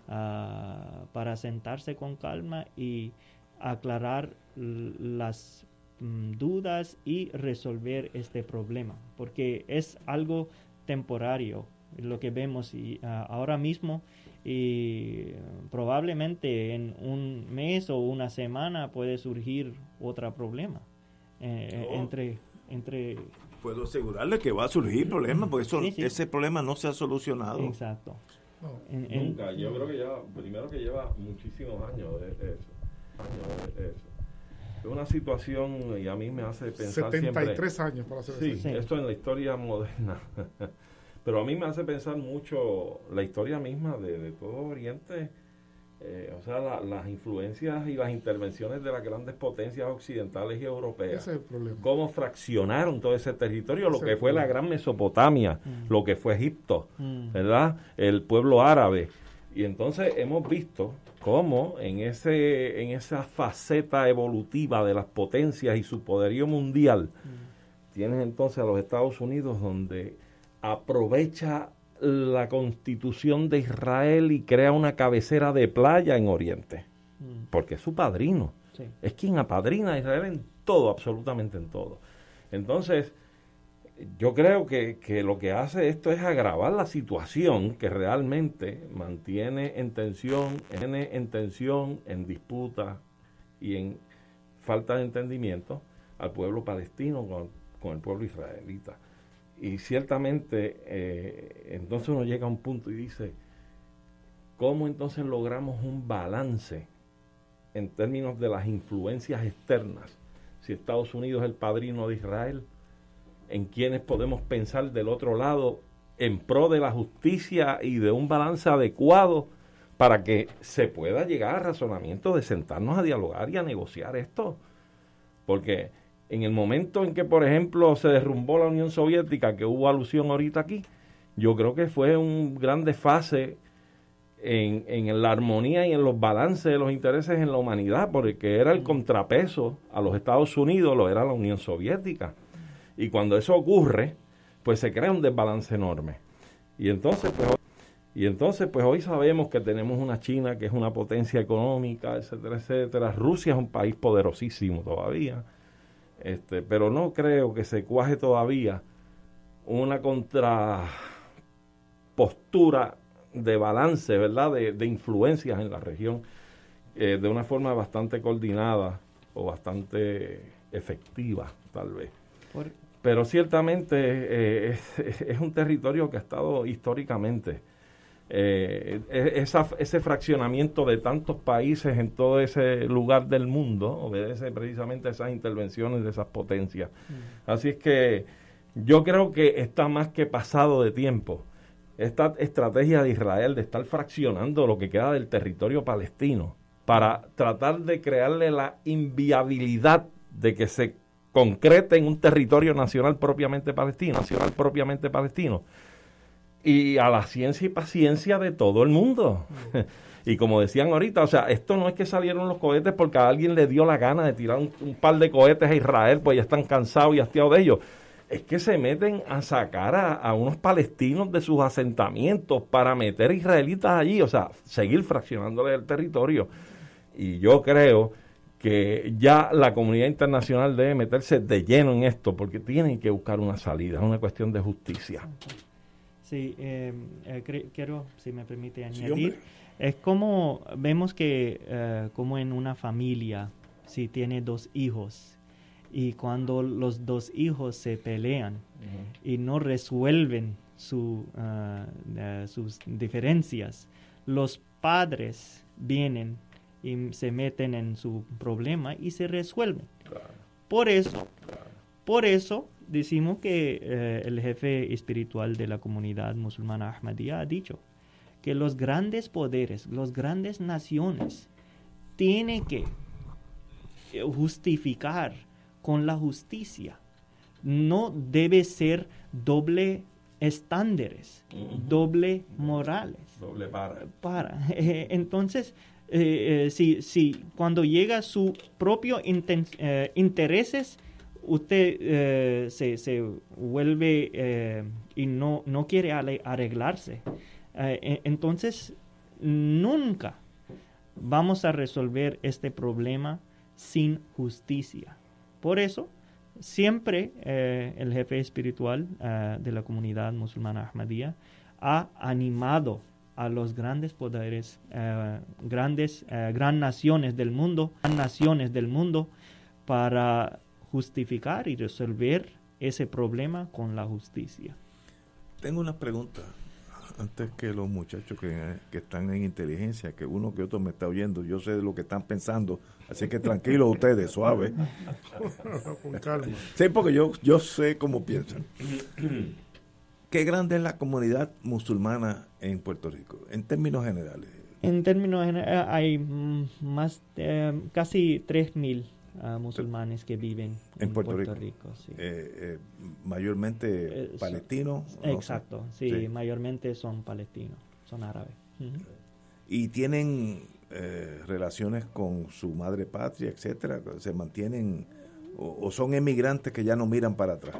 ah, para sentarse con calma y aclarar las Mm, dudas y resolver este problema, porque es algo temporario lo que vemos y ah, ahora mismo y probablemente en un mes o una semana puede surgir otro problema eh, eh, entre entre puedo asegurarle que va a surgir problema porque eso, ese problema no se ha solucionado. Exacto. Nunca yo creo que ya primero que lleva muchísimos años de eso. Años de eso es una situación y a mí me hace pensar 73 años para hacer sí, esto en la historia moderna. (laughs) Pero a mí me hace pensar mucho la historia misma de, todo Oriente, eh, o sea, las influencias y las intervenciones de las grandes potencias occidentales y europeas. Ese es el problema. Cómo fraccionaron todo ese territorio, lo que fue la gran Mesopotamia, mm. lo que fue Egipto, mm. ¿verdad? El pueblo árabe. Y entonces hemos visto cómo en, ese, en esa faceta evolutiva de las potencias y su poderío mundial, mm. tienes entonces a los Estados Unidos donde aprovecha la constitución de Israel y crea una cabecera de playa en Oriente. Mm. porque es su padrino. Sí. Es quien apadrina a Israel en todo, absolutamente en todo. Entonces, yo creo que, que lo que hace esto es agravar la situación que realmente mantiene en tensión, en tensión, en disputa y en falta de entendimiento al pueblo palestino con, con el pueblo israelita. Y ciertamente, eh, entonces uno llega a un punto y dice, ¿cómo entonces logramos un balance en términos de las influencias externas? Si Estados Unidos es el padrino de Israel, en quienes podemos pensar del otro lado en pro de la justicia y de un balance adecuado para que se pueda llegar a razonamiento de sentarnos a dialogar y a negociar esto. Porque en el momento en que, por ejemplo, se derrumbó la Unión Soviética, que hubo alusión ahorita aquí, yo creo que fue un gran desfase en, en la armonía y en los balances de los intereses en la humanidad, porque era el contrapeso a los Estados Unidos, lo era la Unión Soviética. Y cuando eso ocurre, pues se crea un desbalance enorme. Y entonces, pues, y entonces, pues hoy sabemos que tenemos una China que es una potencia económica, etcétera, etcétera. Rusia es un país poderosísimo todavía. Este, pero no creo que se cuaje todavía una contrapostura de balance, ¿verdad? De, de influencias en la región eh, de una forma bastante coordinada o bastante efectiva, tal vez. Por- Pero ciertamente eh, es, (laughs) es un territorio que ha estado históricamente, eh, e- esa- ese fraccionamiento de tantos países en todo ese lugar del mundo obedece precisamente a esas intervenciones de esas potencias. Así es que yo creo que está más que pasado de tiempo. Esta estrategia de Israel de estar fraccionando lo que queda del territorio palestino para tratar de crearle la inviabilidad de que se concrete en un territorio nacional propiamente palestino, nacional propiamente palestino, y a la ciencia y paciencia de todo el mundo. (laughs) Y como decían ahorita, o sea, esto no es que salieron los cohetes porque a alguien le dio la gana de tirar un, par de cohetes a Israel, pues ya están cansados y hastiados de ellos. Es que se meten a sacar a, unos palestinos de sus asentamientos para meter israelitas allí, o sea, seguir fraccionándole el territorio. Y yo creo que ya la comunidad internacional debe meterse de lleno en esto porque tienen que buscar una salida, es una cuestión de justicia. Sí, eh, eh, quiero, si me permite añadir, es como vemos que eh, como en una familia, si tiene dos hijos y cuando los dos hijos se pelean y no resuelven su, eh, sus diferencias, los padres vienen y se meten en su problema y se resuelven. Por eso, por eso decimos que eh, el jefe espiritual de la comunidad musulmana Ahmadiyya ha dicho que los grandes poderes, las grandes naciones, tienen que eh, justificar con la justicia. No debe ser doble estándares, doble morales Doble para. para. (laughs) Entonces, eh, eh, si, si cuando llega su propio inten- eh, intereses, usted se, se vuelve y no, no quiere arreglarse. Entonces, nunca vamos a resolver este problema sin justicia. Por eso, siempre el jefe espiritual de la comunidad musulmana Ahmadiyya ha animado a los grandes poderes, eh, grandes, eh, gran naciones del mundo, gran naciones del mundo, para justificar y resolver ese problema con la justicia. Tengo una pregunta. Antes que los muchachos que, que están en inteligencia, que uno que otro me está oyendo, yo sé de lo que están pensando, así que tranquilos ustedes, suave. (laughs) Con calma. Sí, porque yo, yo sé cómo piensan. (clears throat) ¿Qué grande es la comunidad musulmana en Puerto Rico, en términos generales? En términos generales, hay mm, más de, casi 3.000 ah, musulmanes que viven En en, Puerto Puerto, Rico. Rico. sí. Eh, eh, mayormente Eh, so- palestinos. no. Exacto, sí, mayormente son palestinos, son árabes. Y tienen eh, relaciones con su madre patria, etcétera, se mantienen o, o son emigrantes que ya no miran para atrás.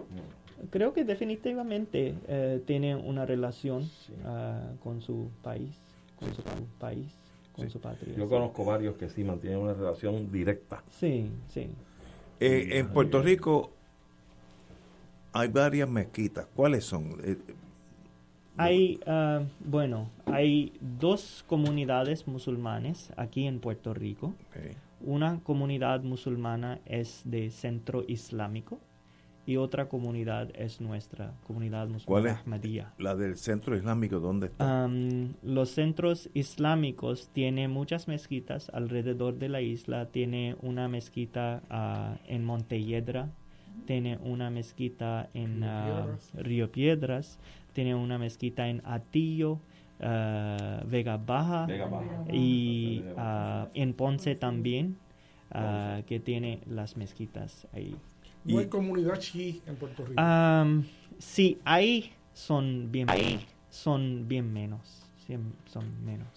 Creo que definitivamente eh, tienen una relación ah, con su país, con su país. con su patria. Yo sí. conozco varios que sí mantienen una relación directa. Sí, sí. Eh, en Puerto Rico hay varias mezquitas. ¿Cuáles son? Eh, Hay, ah, bueno, hay dos comunidades musulmanes aquí en Puerto Rico. Una comunidad musulmana es de centro islámico y otra comunidad es nuestra comunidad ¿Cuál musulmana es? Ahmadiyya. La del centro islámico, ¿dónde está? Los centros islámicos tienen muchas mezquitas alrededor de la isla. Tiene una mezquita ah, en Montelledra, tiene una mezquita en Río Piedras. Río Piedras, tiene una mezquita en Atillo, ah, Vega Baja Vega Baja. y en Ponce también, que tiene las mezquitas ahí. No hay comunidad chií en Puerto Rico. Am, sí, ahí son bien, son bien menos, son menos.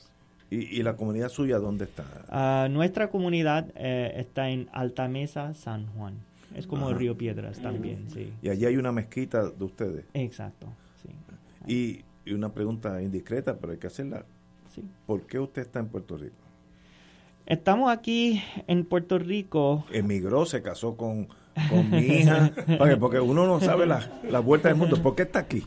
¿Y, y la comunidad suya dónde está? Ah, nuestra comunidad eh, está en Altamesa, San Juan. Es como Ajá. Río Piedras también, sí. Y allí hay una mezquita de ustedes. Exacto, sí. Y, y una pregunta indiscreta, pero hay que hacerla. sí. ¿Por qué usted está en Puerto Rico? Estamos aquí en Puerto Rico. Emigró, se casó con, con mi hija. Porque, uno no sabe la, la vuelta del mundo. ¿Por qué está aquí?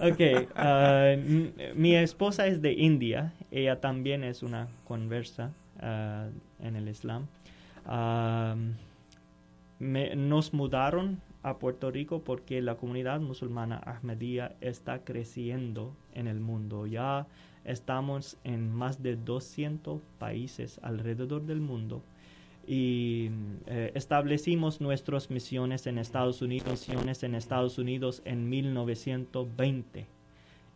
Ok, m- mi esposa es de India. Ella también es una conversa ah, en el Islam. Ah, me- nos mudaron a Puerto Rico porque la comunidad musulmana Ahmadiyya está creciendo en el mundo. Ya estamos en más de 200 países alrededor del mundo y eh, establecimos nuestras misiones en Estados Unidos, misiones en Estados Unidos en 1920.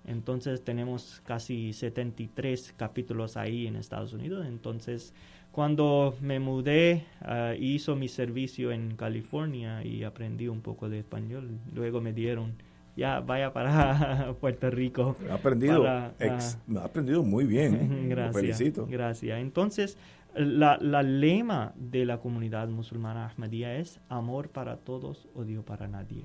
Entonces tenemos casi 73 capítulos ahí en Estados Unidos. Entonces, cuando me mudé, ah, hizo mi servicio en California y aprendí un poco de español. Luego me dieron, ya vaya para (laughs) Puerto Rico. Ha aprendido, para, ex- ah, ha aprendido muy bien. (laughs) Gracias. felicito. Gracias. Entonces, la, lema de la comunidad musulmana Ahmadiyya es amor para todos, odio para nadie.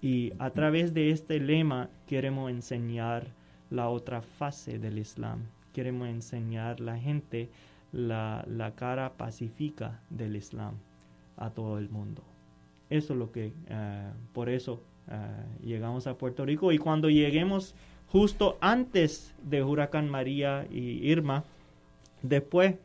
Y a través de este lema queremos enseñar la otra fase del Islam. Queremos enseñar a la gente la, la cara pacífica del Islam a todo el mundo. Eso es lo que, eh, por eso eh, llegamos a Puerto Rico y cuando lleguemos justo antes de Huracán María y Irma, después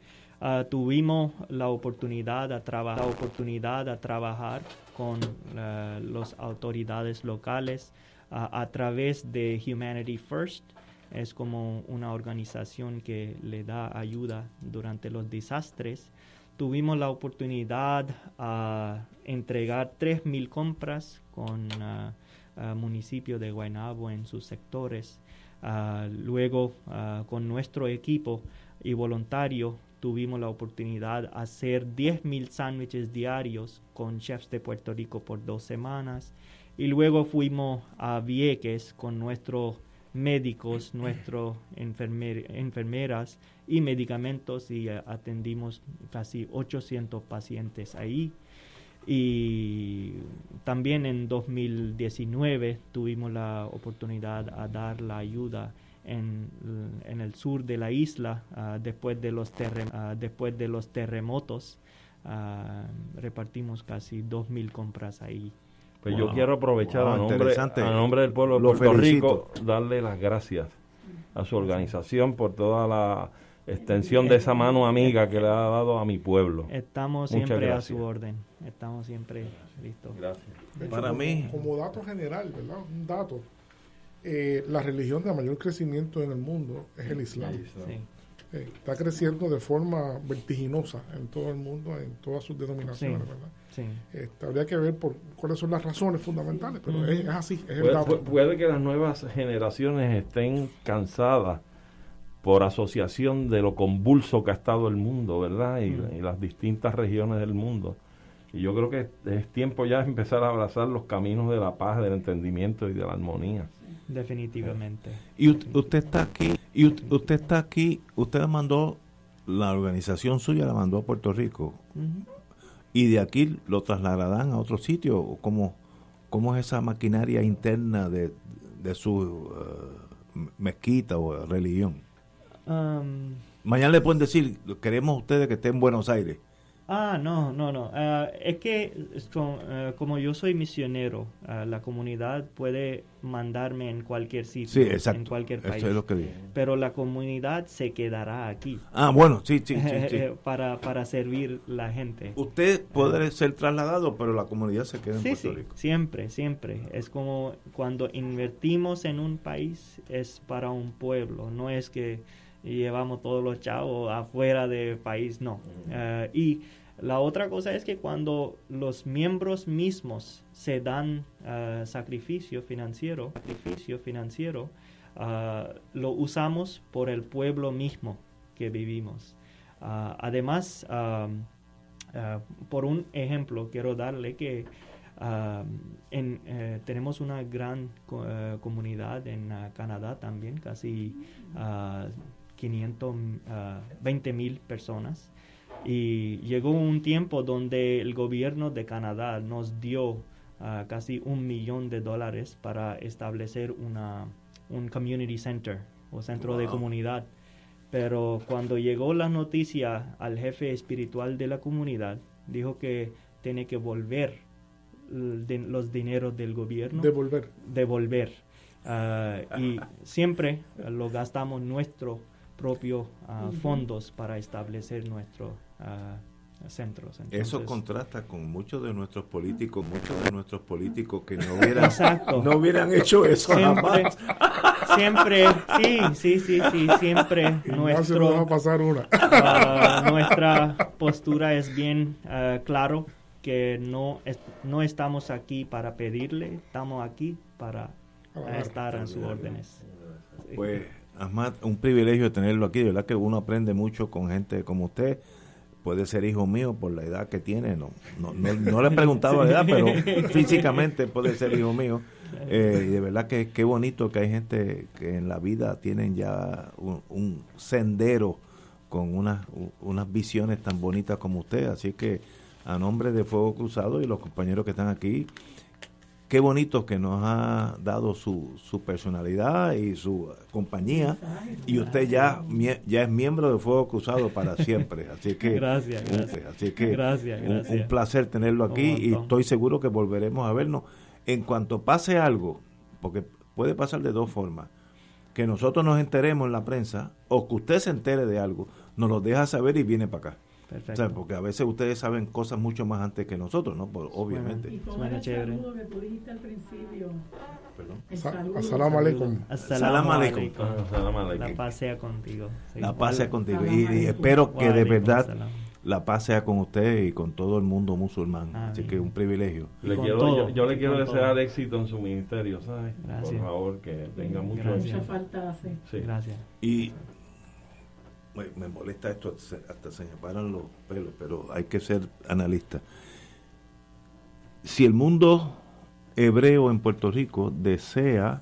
ah, tuvimos la oportunidad trabajar, la oportunidad a trabajar con ah, las autoridades locales ah, a través de Humanity First. Es como una organización que le da ayuda durante los desastres. Tuvimos la oportunidad a entregar 3.000 compras con ah, ah, municipio de Guaynabo en sus sectores. Ah, luego, ah, con nuestro equipo y voluntario, tuvimos la oportunidad de hacer 10.000 sándwiches diarios con chefs de Puerto Rico por dos semanas. Y luego fuimos a Vieques con nuestros médicos, (clears throat) nuestros enfermer- enfermeras y medicamentos y eh, atendimos casi 800 pacientes ahí. Y también en 2019 tuvimos la oportunidad a dar la ayuda en, en el sur de la isla ah, después, de los terrem- ah, después de los terremotos. Ah, repartimos casi 2.000 compras ahí. Pues Wow. yo quiero aprovechar Wow, a, nombre, a nombre del pueblo de Lo Puerto felicito. Rico darle las gracias a su organización por toda la extensión de esa mano amiga que le ha dado a mi pueblo. Estamos Muchas siempre a su orden. Estamos siempre listos. Gracias. Hecho, Para como- mí- Como dato general, ¿verdad? Un dato. Eh, la religión de mayor crecimiento en el mundo es el Islam. Sí. Eh, está creciendo de forma vertiginosa en todo el mundo, en todas sus denominaciones, Sí. ¿verdad? Sí. Este, habría que ver por cuáles son las razones fundamentales, pero es, es así, es el Puede, dato. pu- puede que las nuevas generaciones estén cansadas por asociación de lo convulso que ha estado el mundo, ¿verdad? Y, Mm. y las distintas regiones del mundo. Y yo creo que es tiempo ya de empezar a abrazar los caminos de la paz, del entendimiento y de la armonía. Definitivamente. Y usted está aquí, y usted está aquí, usted mandó, la organización suya la mandó a Puerto Rico, y de aquí lo trasladarán a otro sitio, ¿O ¿cómo, cómo es esa maquinaria interna de, de su eh, mezquita o religión? Um, Mañana le pueden decir, queremos ustedes que estén en Buenos Aires. Ah, no, no, no. Ah, es que ah, como yo soy misionero, ah, la comunidad puede mandarme en cualquier sitio, Sí, exacto. en cualquier país. es lo que dije. Pero la comunidad se quedará aquí. Ah, bueno, sí, sí, sí, (laughs) sí. para, para servir la gente. Usted puede ser trasladado, pero la comunidad se queda en Sí, Puerto sí, Rico. siempre, siempre. Es como cuando invertimos en un país, es para un pueblo, no es que llevamos todos los chavos afuera del país, no. Eh, y la otra cosa es que cuando los miembros mismos se dan eh, sacrificio financiero, sacrificio financiero, ah, lo usamos por el pueblo mismo que vivimos. Además, por un ejemplo, quiero darle que en, eh, tenemos una gran co- eh, comunidad en Canadá también, casi 500, ah, 20 mil personas. Y llegó un tiempo donde el gobierno de Canadá nos dio ah, casi un millón de dólares para establecer una, un community center o centro de comunidad. Pero cuando llegó la noticia al jefe espiritual de la comunidad, dijo que tiene que volver los dineros del gobierno. Devolver. Devolver. Ah, y siempre lo gastamos nuestro propio ah, Ujú. fondos para establecer nuestros ah, centros. Eso contrasta con muchos de nuestros políticos, muchos de nuestros políticos que no (laughs) hubieran, Exacto. no hubieran hecho eso Siempre, jamás. siempre, sí, sí, sí, sí, siempre nuestro, va a pasar una. (laughs) ah, nuestra postura es bien ah, claro que no, es- no estamos aquí para pedirle, estamos aquí para ah, estar en sus órdenes. Pues, Ahmad, un privilegio tenerlo aquí. De verdad que uno aprende mucho con gente como usted. Puede ser hijo mío por la edad que tiene. No, no, no, no le he preguntado la edad, pero físicamente puede ser hijo mío. Eh, y de verdad que qué bonito que hay gente que en la vida tienen ya un, un sendero con unas visiones tan bonitas como usted. Así que a nombre de Fuego Cruzado y los compañeros que están aquí, qué bonito que nos ha dado su, su personalidad y su compañía. Y usted ya ya es miembro de Fuego Cruzado para siempre. Así que Gracias, así que Gracias, un- gracias. un, placer tenerlo aquí y estoy seguro que volveremos a vernos. En cuanto pase algo porque puede pasar de dos formas que nosotros nos enteremos en la prensa o que usted se entere de algo nos lo deja saber y viene para acá Perfecto. O sea, porque a veces ustedes saben cosas mucho más antes que nosotros, ¿no? Por- obviamente. Y como Suena el chévere. saludo que tú dijiste al principio. Perdón. El Sa- saludo. Assalamu alaikum. Assalamu alaikum. La paz sea contigo. Sí. La paz sea contigo. Y, espero que de verdad la paz sea con usted y con todo el mundo musulmán. Así que un privilegio. Le quiero, todo, yo, yo le quiero desear todo. éxito en su ministerio, ¿sabes? Gracias. Por favor, que tenga mucho Gracias. Mucha falta hace. Sí. Gracias. Y me, me molesta esto, hasta se me paran los pelos, pero hay que ser analista. Si el mundo hebreo en Puerto Rico desea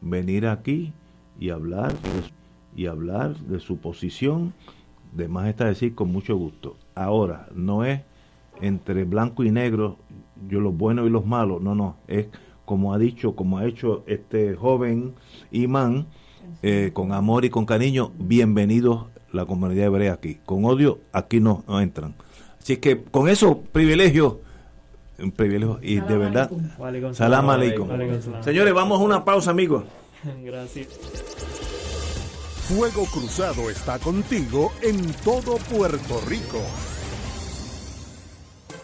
venir aquí y hablar de- y hablar de su posición, de más está decir con mucho gusto. Ahora, no es entre blanco y negro, yo los buenos y los malos, no, no, es como ha dicho, como ha hecho este joven imán, eh, con amor y con cariño, bienvenidos la comunidad hebrea aquí. Con odio, aquí no, no entran. Así que con esos privilegios, un privilegio, y de verdad, salam aleikum. Señores, vamos a una pausa, amigos. (laughs) Gracias. Fuego Cruzado está contigo en todo Puerto Rico.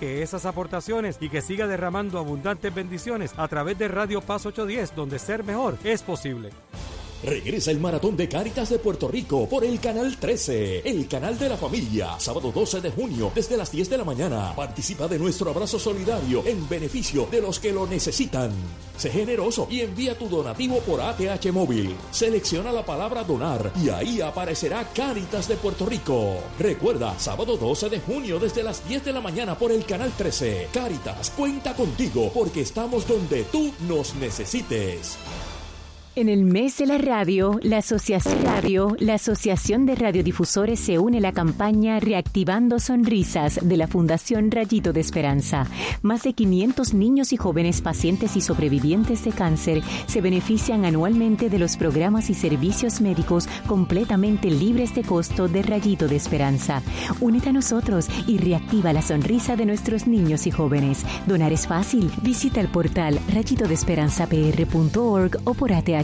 esas aportaciones y que siga derramando abundantes bendiciones a través de Radio Paz 810, donde ser mejor es posible. Regresa el maratón de Cáritas de Puerto Rico por el canal 13, el canal de la familia, sábado 12 de junio desde las 10 de la mañana. Participa de nuestro abrazo solidario en beneficio de los que lo necesitan. Sé generoso y envía tu donativo por ATH móvil. Selecciona la palabra donar y ahí aparecerá Cáritas de Puerto Rico. Recuerda, sábado 12 de junio desde las 10 de la mañana por el canal 13. Cáritas cuenta contigo porque estamos donde tú nos necesites. En el mes de la radio, la Asociación Radio, la Asociación de Radiodifusores se une a la campaña Reactivando Sonrisas de la Fundación Rayito de Esperanza. Más de 500 niños y jóvenes pacientes y sobrevivientes de cáncer se benefician anualmente de los programas y servicios médicos completamente libres de costo de Rayito de Esperanza. Únete a nosotros y reactiva la sonrisa de nuestros niños y jóvenes. Donar es fácil. Visita el portal rayitodesperanzapr.org o por ATH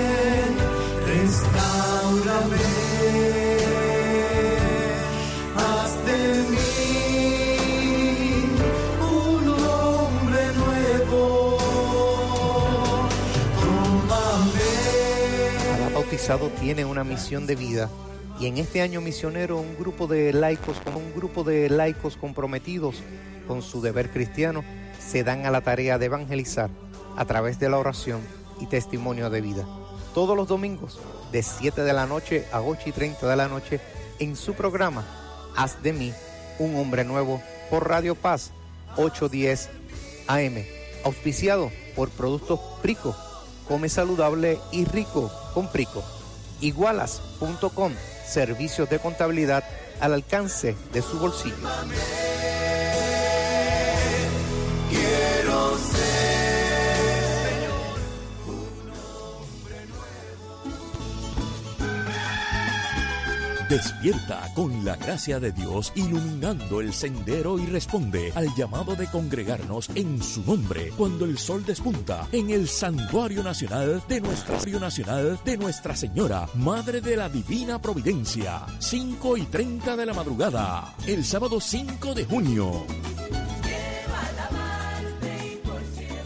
Tiene una misión de vida. Y en este año misionero un grupo de laicos, un grupo de laicos comprometidos con su deber cristiano se dan a la tarea de evangelizar a través de la oración y testimonio de vida. Todos los domingos de 7 de la noche a 8 y 30 de la noche en su programa Haz de mí un hombre nuevo por Radio Paz 810 AM, auspiciado por Productos Prico. Come saludable y rico con Prico. Igualas.com, servicios de contabilidad al alcance de su bolsillo. Despierta con la gracia de Dios iluminando el sendero y responde al llamado de congregarnos en su nombre cuando el sol despunta en el santuario nacional de nuestra nacional de Nuestra Señora, Madre de la Divina Providencia, 5 y 30 de la madrugada, el sábado 5 de junio.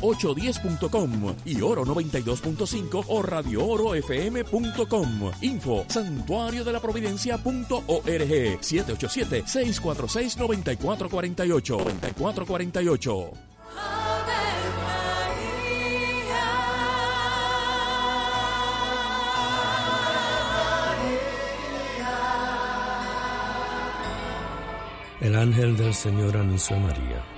810.com y Oro 92.5 o Radio Oro FM.com. Info santuario de la providencia.org 787-646-9448 9448. El ángel del Señor anunció a María.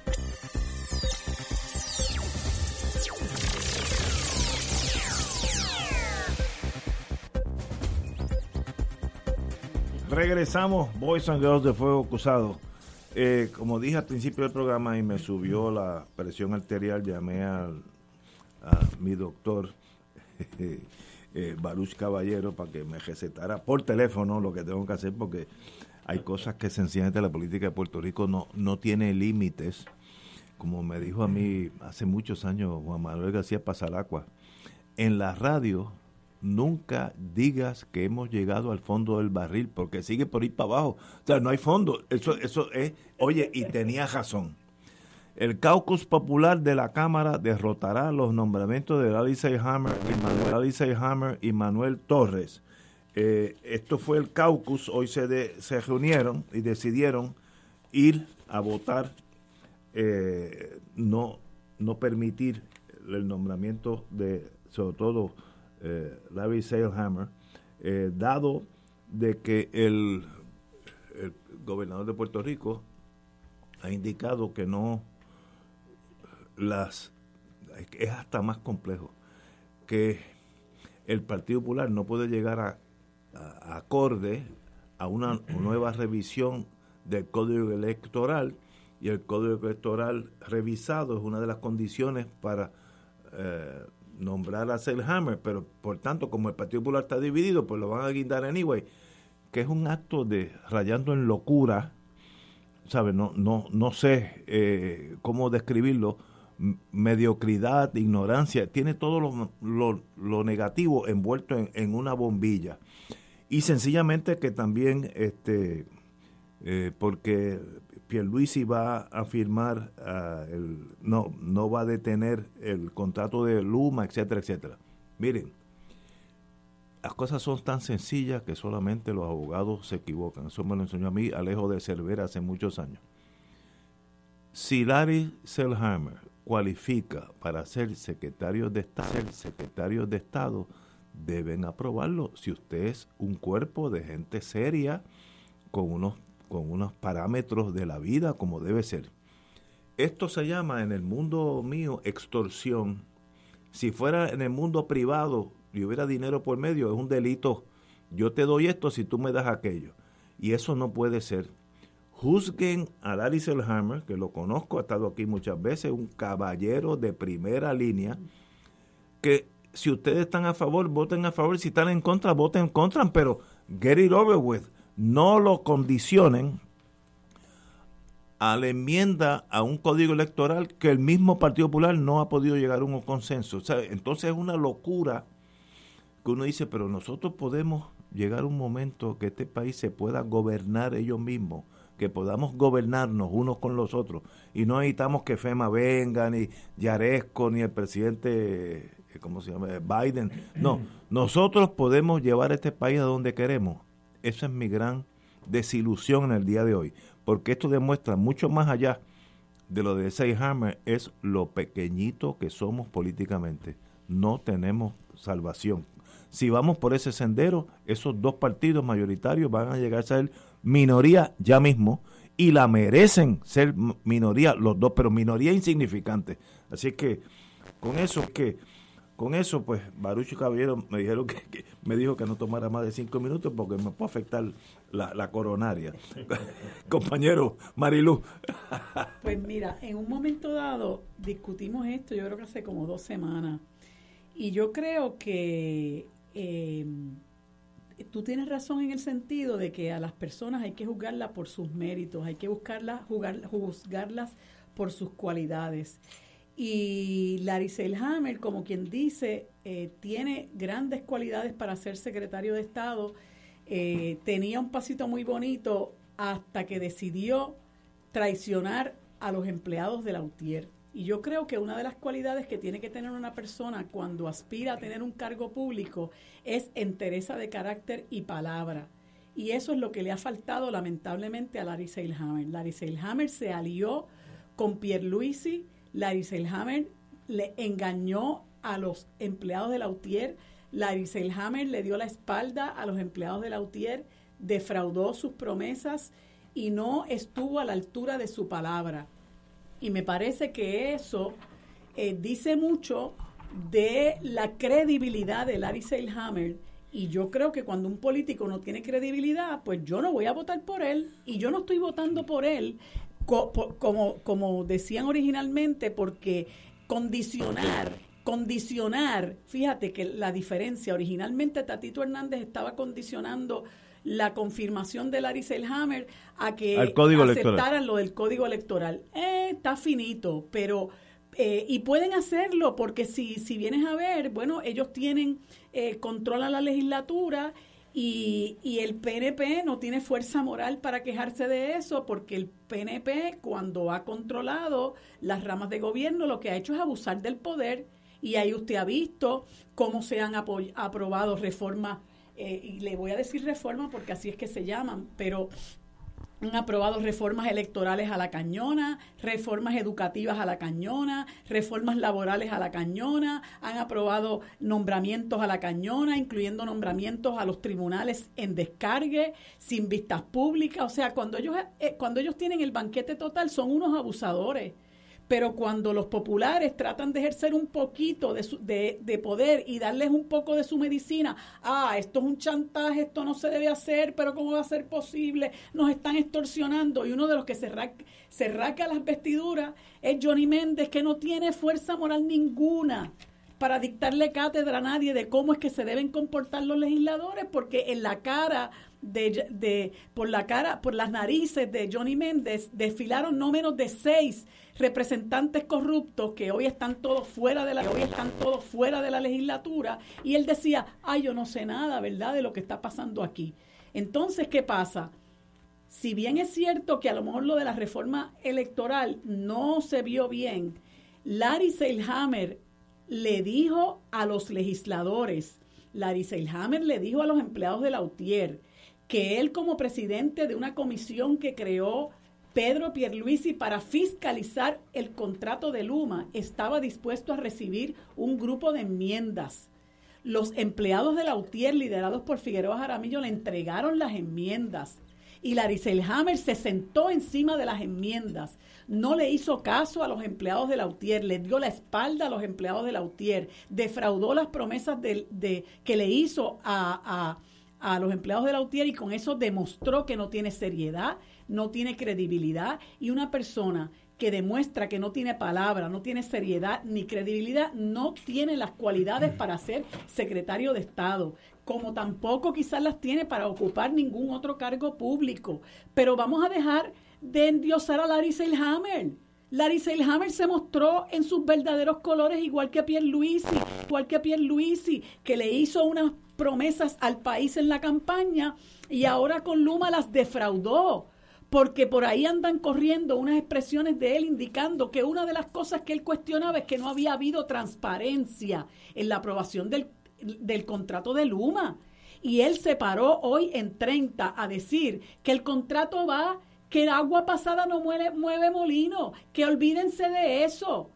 Regresamos, Boys and Girls de Fuego Cruzado. Eh, como dije al principio del programa y me subió la presión arterial, llamé al, a mi doctor (laughs) eh, Baruch Caballero para que me recetara por teléfono lo que tengo que hacer porque hay cosas que sencillamente la política de Puerto Rico no, no tiene límites. Como me dijo a mí hace muchos años Juan Manuel García Pasalacua, en la radio nunca digas que hemos llegado al fondo del barril, porque sigue por ir para abajo. O sea, no hay fondo. Eso, eso es, oye, y tenía razón. El caucus popular de la Cámara derrotará los nombramientos de Alice Hammer y y Manuel Torres. Eh, esto fue el caucus, hoy se, de- se reunieron y decidieron ir a votar, eh, no, no permitir el nombramiento de, sobre todo, eh, Larry eh, dado de que el, gobernador de Puerto Rico ha indicado que no las es hasta más complejo que el Partido Popular no puede llegar a, a- acorde a una nueva revisión del Código Electoral y el Código Electoral revisado es una de las condiciones para eh, nombrar a Selhammer, pero por tanto como el Partido Popular está dividido, pues lo van a guindar anyway, que es un acto de rayando en locura, ¿sabes? No, no, no sé eh, cómo describirlo, mediocridad, ignorancia, tiene todo lo, lo- lo negativo envuelto en, en una bombilla. Y sencillamente que también, este, eh, porque Pierluisi va a firmar, ah, no, no va a detener el contrato de Luma, etcétera, etcétera. Miren, las cosas son tan sencillas que solamente los abogados se equivocan. Eso me lo enseñó a mí Alejo de Cervera hace muchos años. Si Larry Selhammer cualifica para ser secretario de Estado, ser secretario de Estado, deben aprobarlo. Si usted es un cuerpo de gente seria, con unos, con unos parámetros de la vida como debe ser. Esto se llama en el mundo mío extorsión. Si fuera en el mundo privado y hubiera dinero por medio, es un delito. Yo te doy esto si tú me das aquello. Y eso no puede ser. Juzguen a Larry Selhammer, que lo conozco, ha estado aquí muchas veces, un caballero de primera línea, que si ustedes están a favor, voten a favor, si están en contra, voten en contra, pero get it over with. No lo condicionen a la enmienda a un código electoral que el mismo Partido Popular no ha podido llegar a un consenso. Entonces es una locura que uno dice, pero nosotros podemos llegar a un momento que este país se pueda gobernar ellos mismos, que podamos gobernarnos unos con los otros y no necesitamos que FEMA venga, ni Yaresco, ni el presidente, eh, ¿cómo se llama? Biden. No, nosotros podemos llevar este país a donde queremos. Esa es mi gran desilusión en el día de hoy, porque esto demuestra mucho más allá de lo de Seyhammer, es lo pequeñito que somos políticamente. No tenemos salvación. Si vamos por ese sendero, esos dos partidos mayoritarios van a llegar a ser minoría ya mismo y la merecen ser minoría los dos, pero minoría insignificante. Así que con eso que con eso, pues, Barucho Caballero me dijeron que, me dijo que no tomara más de cinco minutos porque me puede afectar la, coronaria. (laughs) Compañero Marilu. (laughs) pues mira, en un momento dado discutimos esto, yo creo que hace como dos semanas. Y yo creo que eh, tú tienes razón en el sentido de que a las personas hay que juzgarlas por sus méritos, hay que buscarlas, juzgarlas por sus cualidades. Y Larry Selhammer, como quien dice, eh, tiene grandes cualidades para ser secretario de Estado. Eh, tenía un pasito muy bonito hasta que decidió traicionar a los empleados de la UTIER. Y yo creo que una de las cualidades que tiene que tener una persona cuando aspira a tener un cargo público es entereza de carácter y palabra. Y eso es lo que le ha faltado lamentablemente a Larry Seilhammer. Larry Seilhammer se alió con Pierluisi Larry Selhammer le engañó a los empleados de la UTIER. Larry Selhammer le dio la espalda a los empleados de la UTIER, defraudó sus promesas y no estuvo a la altura de su palabra. Y me parece que eso eh, dice mucho de la credibilidad de Larry Seilhammer. Y yo creo que cuando un político no tiene credibilidad, pues yo no voy a votar por él. Y yo no estoy votando por él como, como decían originalmente, porque condicionar, condicionar, fíjate que la diferencia, originalmente Tatito Hernández estaba condicionando la confirmación de Larry Selhammer a que aceptaran lo del código electoral. Eh, está finito, pero... Eh, y pueden hacerlo porque si, si vienes a ver, bueno, ellos tienen, eh, controlan la legislatura y, y, el PNP no tiene fuerza moral para quejarse de eso porque el PNP cuando ha controlado las ramas de gobierno lo que ha hecho es abusar del poder. Y ahí usted ha visto cómo se han aprobado reformas, eh, y le voy a decir reformas porque así es que se llaman, pero han aprobado reformas electorales a la cañona, reformas educativas a la cañona, reformas laborales a la cañona, han aprobado nombramientos a la cañona, incluyendo nombramientos a los tribunales en descargue, sin vistas públicas. O sea, cuando ellos, eh, cuando ellos tienen el banquete total, son unos abusadores pero cuando los populares tratan de ejercer un poquito de, de, poder y darles un poco de su medicina, ah, esto es un chantaje, esto no se debe hacer, pero ¿cómo va a ser posible? Nos están extorsionando y uno de los que se, raca, las vestiduras es Johnny Méndez, que no tiene fuerza moral ninguna para dictarle cátedra a nadie de cómo es que se deben comportar los legisladores, porque en la cara de, de, por la cara, por las narices de Johnny Méndez desfilaron no menos de seis representantes corruptos que hoy están todos fuera de la hoy están todos fuera de la legislatura y él decía, "Ay, yo no sé nada, ¿verdad?, de lo que está pasando aquí." Entonces, ¿qué pasa? Si bien es cierto que a lo mejor lo de la reforma electoral no se vio bien, Larry Seilhammer le dijo a los legisladores, Larry Seilhammer le dijo a los empleados de la UTIER que él como presidente de una comisión que creó Pedro Pierluisi para fiscalizar el contrato de Luma estaba dispuesto a recibir un grupo de enmiendas. Los empleados de la UTIER, liderados por Figueroa Jaramillo, le entregaron las enmiendas y Laricel Hammer se sentó encima de las enmiendas. No le hizo caso a los empleados de la UTIER, le dio la espalda a los empleados de la UTIER, defraudó las promesas de, que le hizo a, a, a los empleados de la UTIER y con eso demostró que no tiene seriedad no tiene credibilidad y una persona que demuestra que no tiene palabra, no tiene seriedad ni credibilidad, no tiene las cualidades para ser secretario de Estado, como tampoco quizás las tiene para ocupar ningún otro cargo público. Pero vamos a dejar de endiosar a Larry Selhammer. Larry Selhammer se mostró en sus verdaderos colores igual que a Pierre Luisi, igual que a Pierre Luisi, que le hizo unas promesas al país en la campaña y ahora con Luma las defraudó porque por ahí andan corriendo unas expresiones de él indicando que una de las cosas que él cuestionaba es que no había habido transparencia en la aprobación del, del contrato de Luma. Y él se paró hoy en 30 a decir que el contrato va, que el agua pasada no mueve, mueve molino, que olvídense de eso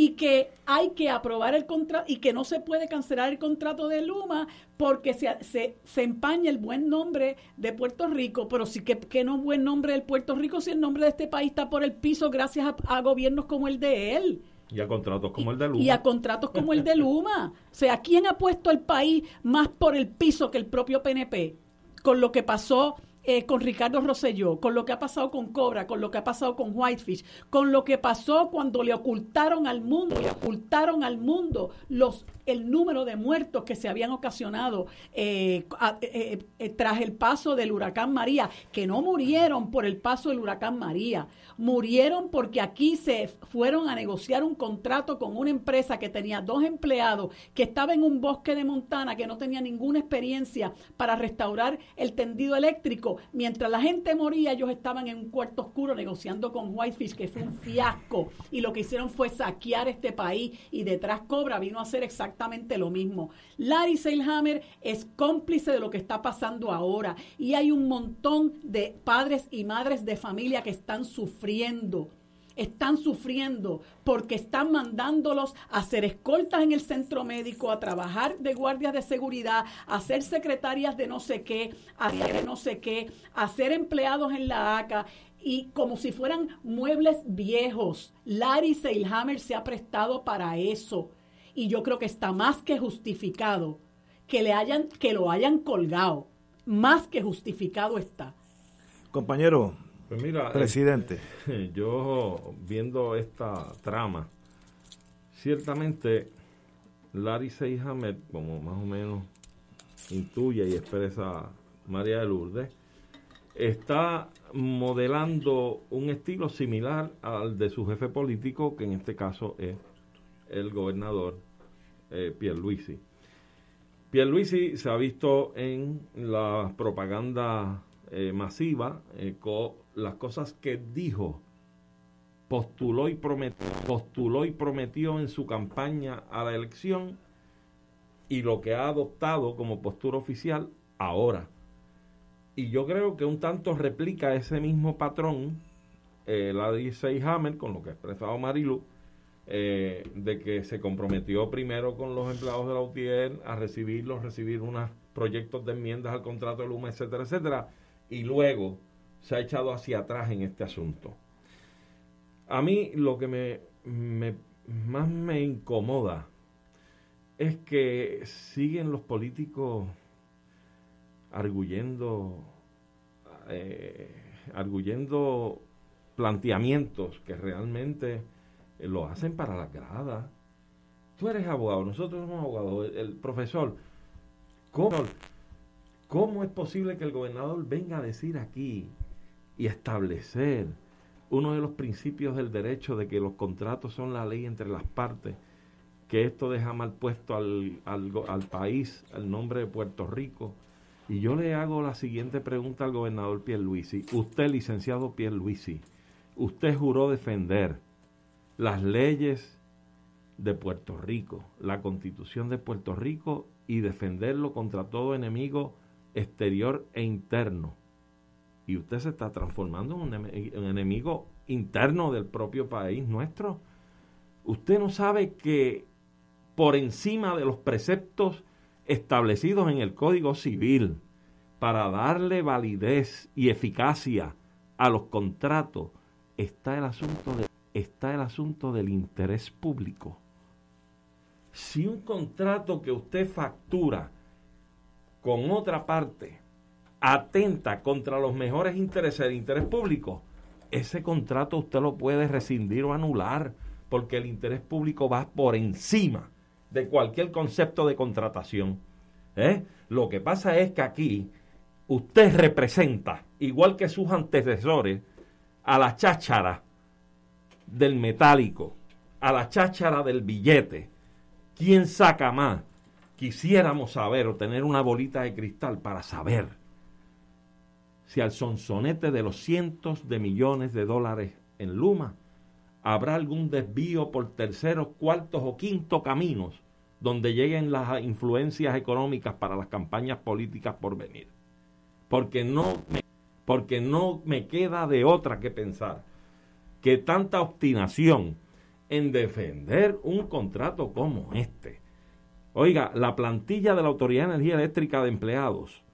y que hay que aprobar el contrato y que no se puede cancelar el contrato de Luma porque se, se, se empaña el buen nombre de Puerto Rico, pero sí que, que no buen nombre del Puerto Rico si el nombre de este país está por el piso gracias a, a gobiernos como el de él. Y a contratos como el de Luma. Y a contratos como el de Luma. O sea, ¿quién ha puesto el país más por el piso que el propio PNP? Con lo que pasó eh, con Ricardo Rosselló, con lo que ha pasado con Cobra, con lo que ha pasado con Whitefish, con lo que pasó cuando le ocultaron al mundo, le ocultaron al mundo los el número de muertos que se habían ocasionado eh, eh, tras el paso del huracán María, que no murieron por el paso del huracán María, murieron porque aquí se fueron a negociar un contrato con una empresa que tenía dos empleados, que estaba en un bosque de Montana, que no tenía ninguna experiencia para restaurar el tendido eléctrico. Mientras la gente moría, ellos estaban en un cuarto oscuro negociando con Whitefish, que fue un fiasco. Y lo que hicieron fue saquear este país y detrás Cobra vino a hacer exactamente lo mismo. Larry Seilhammer es cómplice de lo que está pasando ahora y hay un montón de padres y madres de familia que están sufriendo están sufriendo porque están mandándolos a ser escoltas en el centro médico, a trabajar de guardias de seguridad, a ser secretarias de no sé qué, a ser no sé qué, a ser empleados en la ACA y como si fueran muebles viejos. Larry Seilhammer se ha prestado para eso. Y yo creo que está más que justificado que le hayan que lo hayan colgado. Más que justificado está. Compañero pues mira presidente eh, (laughs) yo viendo esta trama ciertamente Larry Seyhammer como más o menos intuye y expresa María de Lourdes está modelando un estilo similar al de su jefe político que en este caso es el gobernador eh, Pierluisi. Pierluisi se ha visto en la propaganda eh, masiva eh, con las cosas que dijo, postuló y, prometió, postuló y prometió en su campaña a la elección y lo que ha adoptado como postura oficial ahora. Y yo creo que un tanto replica ese mismo patrón, la dice Hammer, con lo que ha expresado Marilu, eh, de que se comprometió primero con los empleados de la UTIER a recibirlos, recibir unos proyectos de enmiendas al contrato de Luma, etcétera, etcétera, y luego se ha echado hacia atrás en este asunto. A mí lo que me, más me incomoda es que siguen los políticos arguyendo, eh, arguyendo planteamientos que realmente eh, lo hacen para la grada. Tú eres abogado, nosotros somos abogados. El, profesor, ¿cómo, ¿cómo es posible que el gobernador venga a decir aquí y establecer uno de los principios del derecho de que los contratos son la ley entre las partes? que esto deja mal puesto al, al, al, país, al nombre de Puerto Rico. Y yo le hago la siguiente pregunta al gobernador Pierluisi. Usted, licenciado Pierluisi, usted juró defender las leyes de Puerto Rico, la constitución de Puerto Rico y defenderlo contra todo enemigo exterior e interno. Y usted se está transformando en un, enemigo interno del propio país nuestro. Usted no sabe que por encima de los preceptos establecidos en el Código Civil para darle validez y eficacia a los contratos está el asunto de está el asunto del interés público. Si un contrato que usted factura con otra parte atenta contra los mejores intereses del interés público, ese contrato usted lo puede rescindir o anular, porque el interés público va por encima de cualquier concepto de contratación. ¿eh? Lo que pasa es que aquí usted representa, igual que sus antecesores, a la cháchara del metálico a la cháchara del billete, ¿quién saca más? Quisiéramos saber o tener una bolita de cristal para saber si al sonsonete de los cientos de millones de dólares en Luma habrá algún desvío por terceros, cuartos o quintos caminos donde lleguen las influencias económicas para las campañas políticas por venir. Porque no me, porque no me queda de otra que pensar que tanta obstinación en defender un contrato como este. Oiga, la plantilla de la Autoridad de Energía Eléctrica de empleados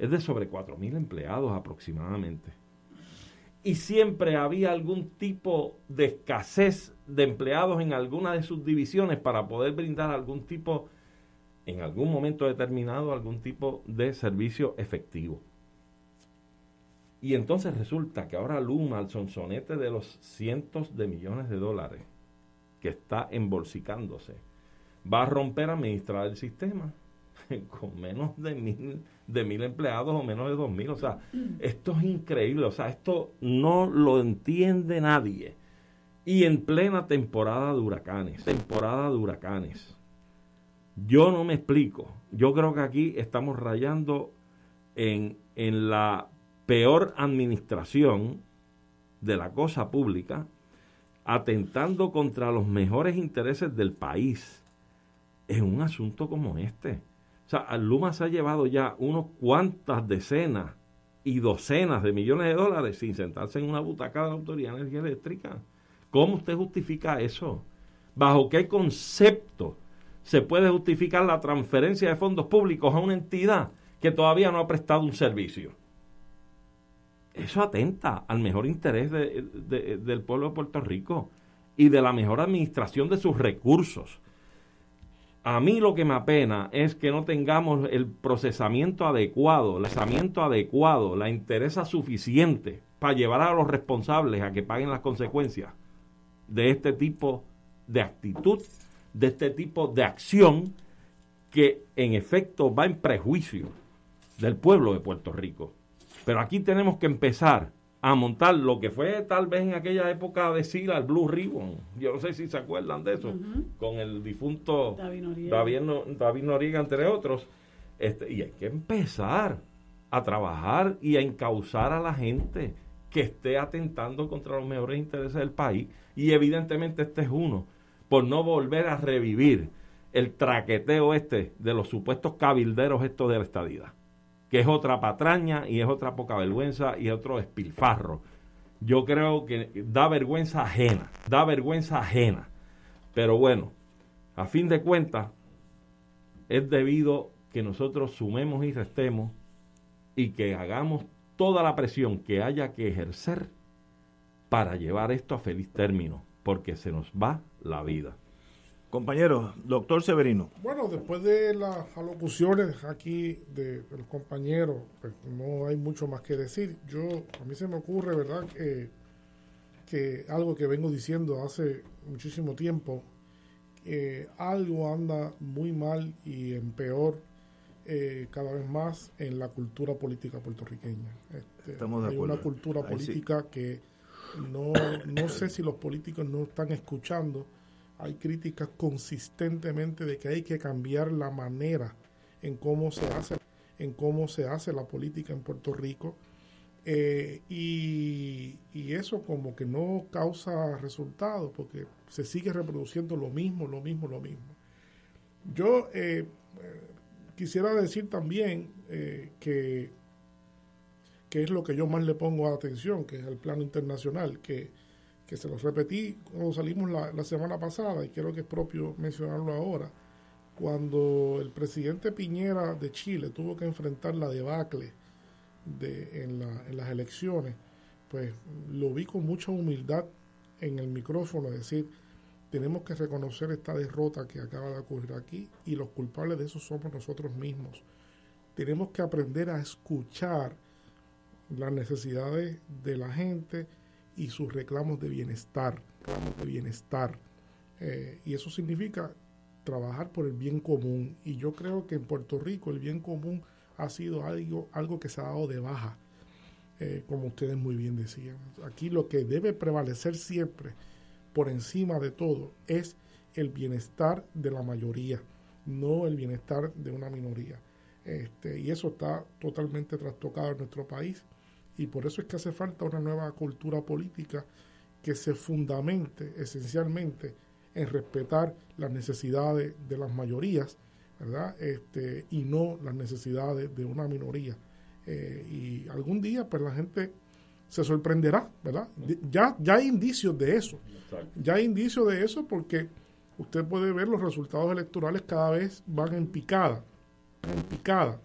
es de sobre 4.000 empleados aproximadamente. Y siempre había algún tipo de escasez de empleados en alguna de sus divisiones para poder brindar algún tipo, en algún momento determinado, algún tipo de servicio efectivo. Y entonces resulta que ahora Luma, al sonsonete de los cientos de millones de dólares que está embolsicándose, va a romper a administrar el sistema (laughs) con menos de mil, de mil empleados o menos de dos mil. O sea, esto es increíble. O sea, esto no lo entiende nadie. Y en plena temporada de huracanes, temporada de huracanes. Yo no me explico. Yo creo que aquí estamos rayando en, en la peor administración de la cosa pública, atentando contra los mejores intereses del país en un asunto como este. O sea, Luma se ha llevado ya unos cuantas decenas y docenas de millones de dólares sin sentarse en una butaca de la Autoridad de Energía Eléctrica. ¿Cómo usted justifica eso? ¿Bajo qué concepto se puede justificar la transferencia de fondos públicos a una entidad que todavía no ha prestado un servicio? Eso atenta al mejor interés del pueblo de Puerto Rico y de la mejor administración de sus recursos. A mí lo que me apena es que no tengamos el procesamiento adecuado, el procesamiento adecuado, la interesa suficiente para llevar a los responsables a que paguen las consecuencias de este tipo de actitud, de este tipo de acción que en efecto va en prejuicio del pueblo de Puerto Rico. Pero aquí tenemos que empezar a montar lo que fue tal vez en aquella época de Sila, el Blue Ribbon. Yo no sé si se acuerdan de eso, con el difunto David Noriega. entre otros. Este, y hay que empezar a trabajar y a encauzar a la gente que esté atentando contra los mejores intereses del país. Y evidentemente este es uno, por no volver a revivir el traqueteo este de los supuestos cabilderos estos de la estadidad que es otra patraña y es otra poca vergüenza y otro espilfarro. Yo creo que da vergüenza ajena, da vergüenza ajena. Pero bueno, a fin de cuentas, es debido que nosotros sumemos y restemos y que hagamos toda la presión que haya que ejercer para llevar esto a feliz término, porque se nos va la vida. Compañero, doctor Severino. Bueno, después de las alocuciones aquí de, los compañeros, pues no hay mucho más que decir. Yo, a mí se me ocurre, ¿verdad?, que, que algo que vengo diciendo hace muchísimo tiempo, que algo anda muy mal y en peor eh, cada vez más en la cultura política puertorriqueña. Este, Estamos de hay acuerdo. una cultura política que no, no sé si los políticos no están escuchando hay críticas consistentemente de que hay que cambiar la manera en cómo se hace en cómo se hace la política en Puerto Rico eh, y, eso como que no causa resultados porque se sigue reproduciendo lo mismo, lo mismo, lo mismo. Yo eh, quisiera decir también eh, que, que es lo que yo más le pongo atención, que es el plano internacional, que que se los repetí cuando salimos la, la, semana pasada y creo que es propio mencionarlo ahora, cuando el presidente Piñera de Chile tuvo que enfrentar la debacle de, en, la, en las elecciones, pues lo vi con mucha humildad en el micrófono, decir, tenemos que reconocer esta derrota que acaba de ocurrir aquí y los culpables de eso somos nosotros mismos. Tenemos que aprender a escuchar las necesidades de la gente, y sus reclamos de bienestar, reclamos de bienestar. Eh, y eso significa trabajar por el bien común. Y yo creo que en Puerto Rico el bien común ha sido algo, algo que se ha dado de baja, eh, como ustedes muy bien decían. Aquí lo que debe prevalecer siempre, por encima de todo, es el bienestar de la mayoría, no el bienestar de una minoría. Este, y eso está totalmente trastocado en nuestro país Y por eso es que hace falta una nueva cultura política que se fundamente esencialmente en respetar las necesidades de las mayorías, ¿verdad? Este, y no las necesidades de una minoría. Eh, y algún día, pues la gente se sorprenderá, ¿verdad? Ya, ya hay indicios de eso. Ya hay indicios de eso porque usted puede ver los resultados electorales cada vez van en picada, en picada.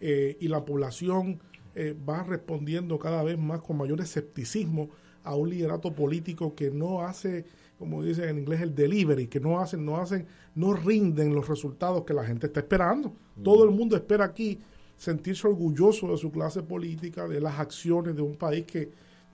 Eh, y la población eh, va respondiendo cada vez más con mayor escepticismo a un liderato político que no hace, como dicen en inglés, el delivery, que no hacen, no hacen, no rinden los resultados que la gente está esperando. Todo el mundo espera aquí sentirse orgulloso de su clase política, de las acciones de un país que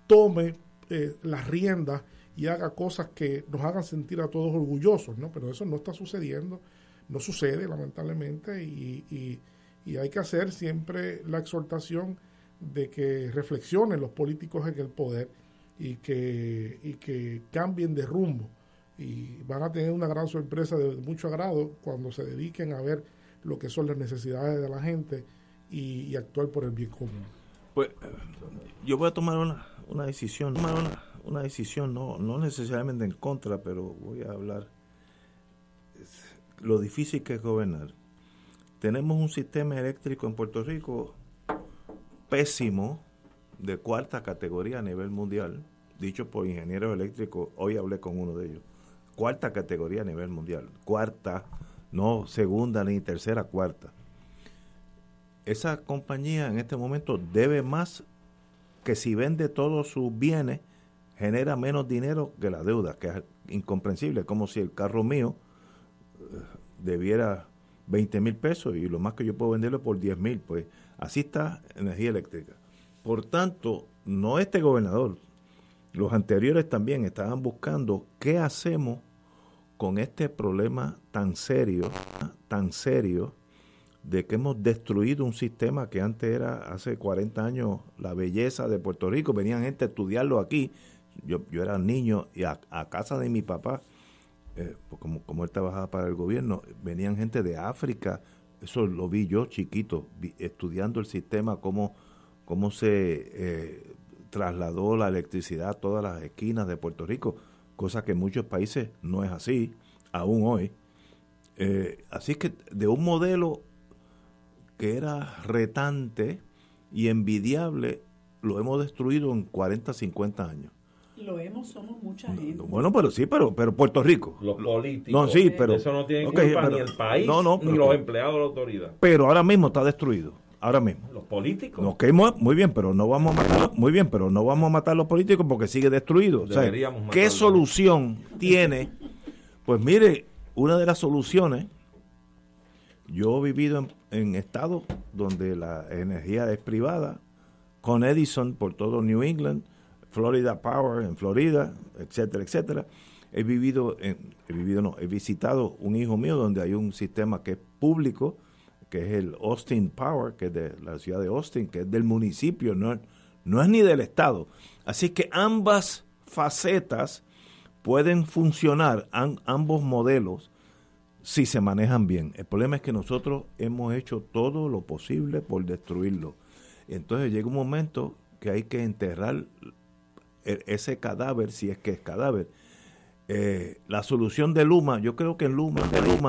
tome eh, las riendas y haga cosas que nos hagan sentir a todos orgullosos, ¿no? Pero eso no está sucediendo, no sucede lamentablemente y, y, y hay que hacer siempre la exhortación de que reflexionen los políticos en el poder y que, y que cambien de rumbo y van a tener una gran sorpresa de mucho agrado cuando se dediquen a ver lo que son las necesidades de la gente y, actuar por el bien común. Pues yo voy a tomar una, una decisión, una, una decisión no, no necesariamente en contra, pero voy a hablar lo difícil que es gobernar. Tenemos un sistema eléctrico en Puerto Rico pésimo, de cuarta categoría a nivel mundial, dicho por ingenieros eléctricos, hoy hablé con uno de ellos, cuarta categoría a nivel mundial, cuarta, no segunda ni tercera, cuarta. Esa compañía en este momento debe más que si vende todos sus bienes, genera menos dinero que la deuda, que es incomprensible, como si el carro mío eh, debiera 20 mil pesos y lo más que yo puedo venderlo por 10 mil, pues así está energía eléctrica. Por tanto, no este gobernador, los anteriores también estaban buscando qué hacemos con este problema tan serio, tan serio, de que hemos destruido un sistema que antes era, hace 40 años, la belleza de Puerto Rico. Venían gente a estudiarlo aquí. Yo, yo era niño y a, casa de mi papá, eh, pues como, como él trabajaba para el gobierno, venían gente de África. Eso lo vi yo chiquito, estudiando el sistema, cómo cómo se eh, trasladó la electricidad a todas las esquinas de Puerto Rico, cosa que en muchos países no es así, aún hoy. Eh, así que de un modelo que era retante y envidiable, lo hemos destruido en 40, 50 años. Lo hemos, somos mucha gente. bueno, pero sí, pero, pero Puerto Rico. Los políticos. No, sí, pero. Eso no tiene culpa ni el país, ni los empleados de la autoridad. Pero ahora mismo está destruido ahora mismo. Los políticos. Nos quemó, muy bien, pero no vamos a matar, muy bien, pero no vamos a matar a los políticos porque sigue destruido. ¿Qué solución tiene? Pues mire, una de las soluciones, yo he vivido en, en estados donde la energía es privada, con Edison por todo New England, Florida Power en Florida, etcétera, etcétera. He vivido, en, he vivido, no, he visitado un hijo mío donde hay un sistema que es público, que es el Austin Power, que es de la ciudad de Austin, que es del municipio, no, no es ni del Estado. Así que ambas facetas pueden funcionar, ambos modelos, si se manejan bien. El problema es que nosotros hemos hecho todo lo posible por destruirlo. Entonces llega un momento que hay que enterrar ese cadáver, si es que es cadáver, eh, la solución de Luma, yo creo que en Luma,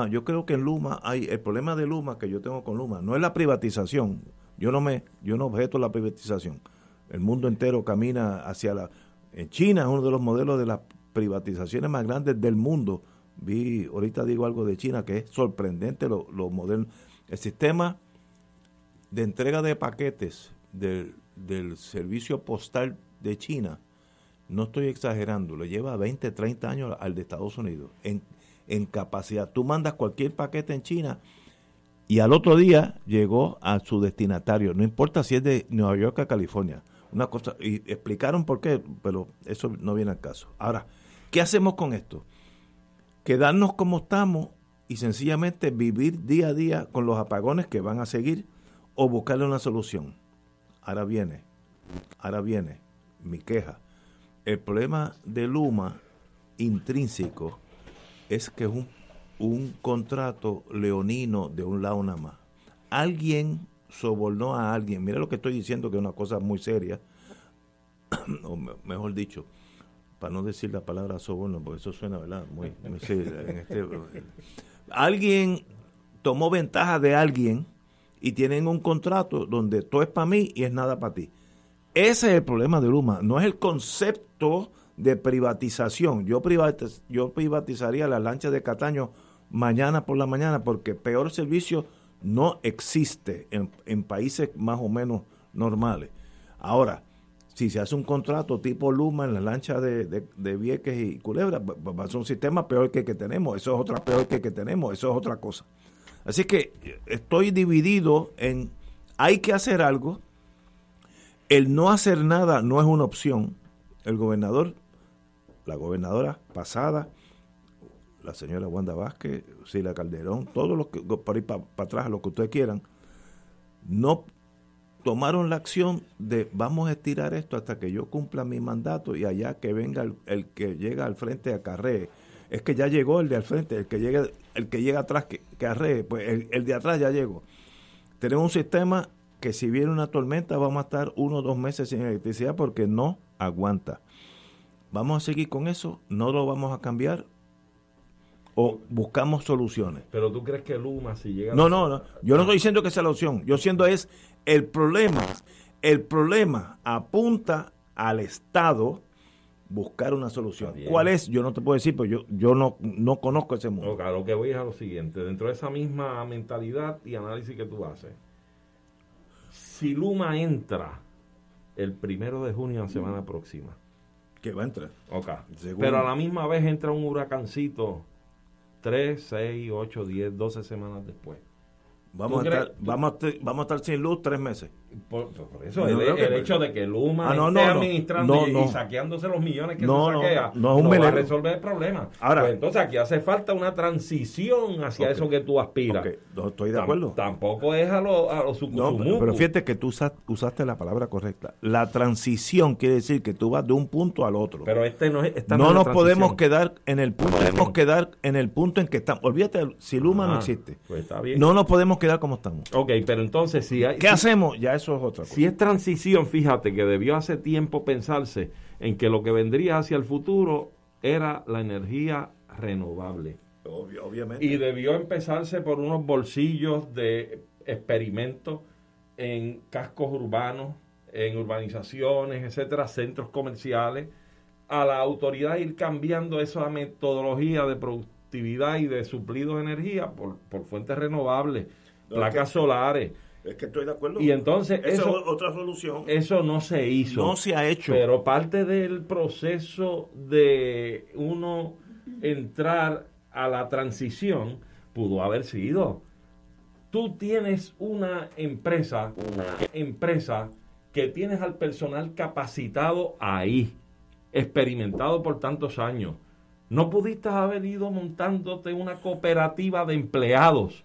yo creo que en Luma hay el problema de Luma que yo tengo con Luma, no es la privatización. Yo no me yo no objeto la privatización. El mundo entero camina hacia la en China es uno de los modelos de las privatizaciones más grandes del mundo. Vi ahorita digo algo de China que es sorprendente los lo modernos. El sistema de entrega de paquetes del, del servicio postal de China no estoy exagerando, le lleva 20, 30 años al de Estados Unidos en, en capacidad. Tú mandas cualquier paquete en China y al otro día llegó a su destinatario, no importa si es de Nueva York a California. Una cosa, y explicaron por qué, pero eso no viene al caso. Ahora, ¿qué hacemos con esto? Quedarnos como estamos y sencillamente vivir día a día con los apagones que van a seguir o buscarle una solución. Ahora viene, ahora viene mi queja el problema de Luma intrínseco es que es un, contrato leonino de un lado nada más. Alguien sobornó a alguien, mira lo que estoy diciendo que es una cosa muy seria, (coughs) o me- mejor dicho, para no decir la palabra soborno, porque eso suena, ¿verdad? Muy, muy serio en este- (laughs) alguien tomó ventaja de alguien y tienen un contrato donde todo es para mí y es nada para ti. Ese es el problema de Luma, no es el concepto de privatización. Yo, privatiz- yo privatizaría las lanchas de Cataño mañana por la mañana porque peor servicio no existe en, países más o menos normales. Ahora, si se hace un contrato tipo Luma en la lancha de, Vieques y Culebra, va- va a ser un sistema peor que el que tenemos, eso es otra peor que el que tenemos, eso es otra cosa. Así que eh, estoy dividido en hay que hacer algo, el no hacer nada no es una opción. El gobernador, la gobernadora pasada, la señora Wanda Vázquez, Sila Calderón, todos los que por ahí para atrás, lo que ustedes quieran, no tomaron la acción de vamos a estirar esto hasta que yo cumpla mi mandato y allá que venga el, que llega al frente a carree. Es que ya llegó el de al frente, el que llega, el que llega atrás que, que arree, pues el, el de atrás ya llegó. Tenemos un sistema que si viene una tormenta vamos a estar uno o dos meses sin electricidad porque no aguanta. Vamos a seguir con eso, no lo vamos a cambiar o buscamos soluciones. Pero tú crees que Luma, si llega. No, no, no. Yo no estoy diciendo que sea la opción. Yo siendo es el problema. El problema apunta al Estado buscar una solución. bien. ¿Cuál es? Yo no te puedo decir, pero yo, yo no, no conozco ese mundo. Ok, lo que voy es a lo siguiente. Dentro de esa misma mentalidad y análisis que tú haces, si Luma entra el primero de junio, la semana próxima. Que va a entrar. Ok. Según- Pero a la misma vez entra un huracancito 3, 6, 8, 10, 12 semanas después. Vamos a, ¿Tú crees- estar, vamos, a estar, vamos a estar sin luz tres meses. Por, por eso, No, el, hecho de que Luma Ah, no, esté no, administrando y, saqueándose los millones que No, se saquea, no un va a resolver el problema. Ahora- Pues entonces aquí hace falta una transición hacia eso que tú aspiras. No estoy de acuerdo. tampoco es a lo, a lo pero, pero fíjate que tú usas- usaste la palabra correcta. La transición quiere decir que tú vas de un punto al otro. Pero este no es- esta no nos podemos quedar en el punto, podemos quedar en el punto en que estamos. Olvídate, si Luma no Ah, existe. pues está bien. No nos podemos quedar como estamos. Ok, pero entonces si hay... ¿Qué si- hacemos? Ya eso es otra cosa. Si es transición, fíjate que debió hace tiempo pensarse en que lo que vendría hacia el futuro era la energía renovable. Obvio- obviamente. Y debió empezarse por unos bolsillos de experimentos en cascos urbanos, en urbanizaciones, etcétera, centros comerciales, a la autoridad ir cambiando esa metodología de productividad y de suplido de energía por, por fuentes renovables, No, placas que- solares. Es que estoy de acuerdo. Y entonces Eso eso, es otra solución. eso no se hizo. No se ha hecho. Pero parte del proceso de uno entrar a la transición pudo haber sido. Tú tienes una empresa, una empresa que tienes al personal capacitado ahí, experimentado por tantos años. No pudiste haber ido montándote una cooperativa de empleados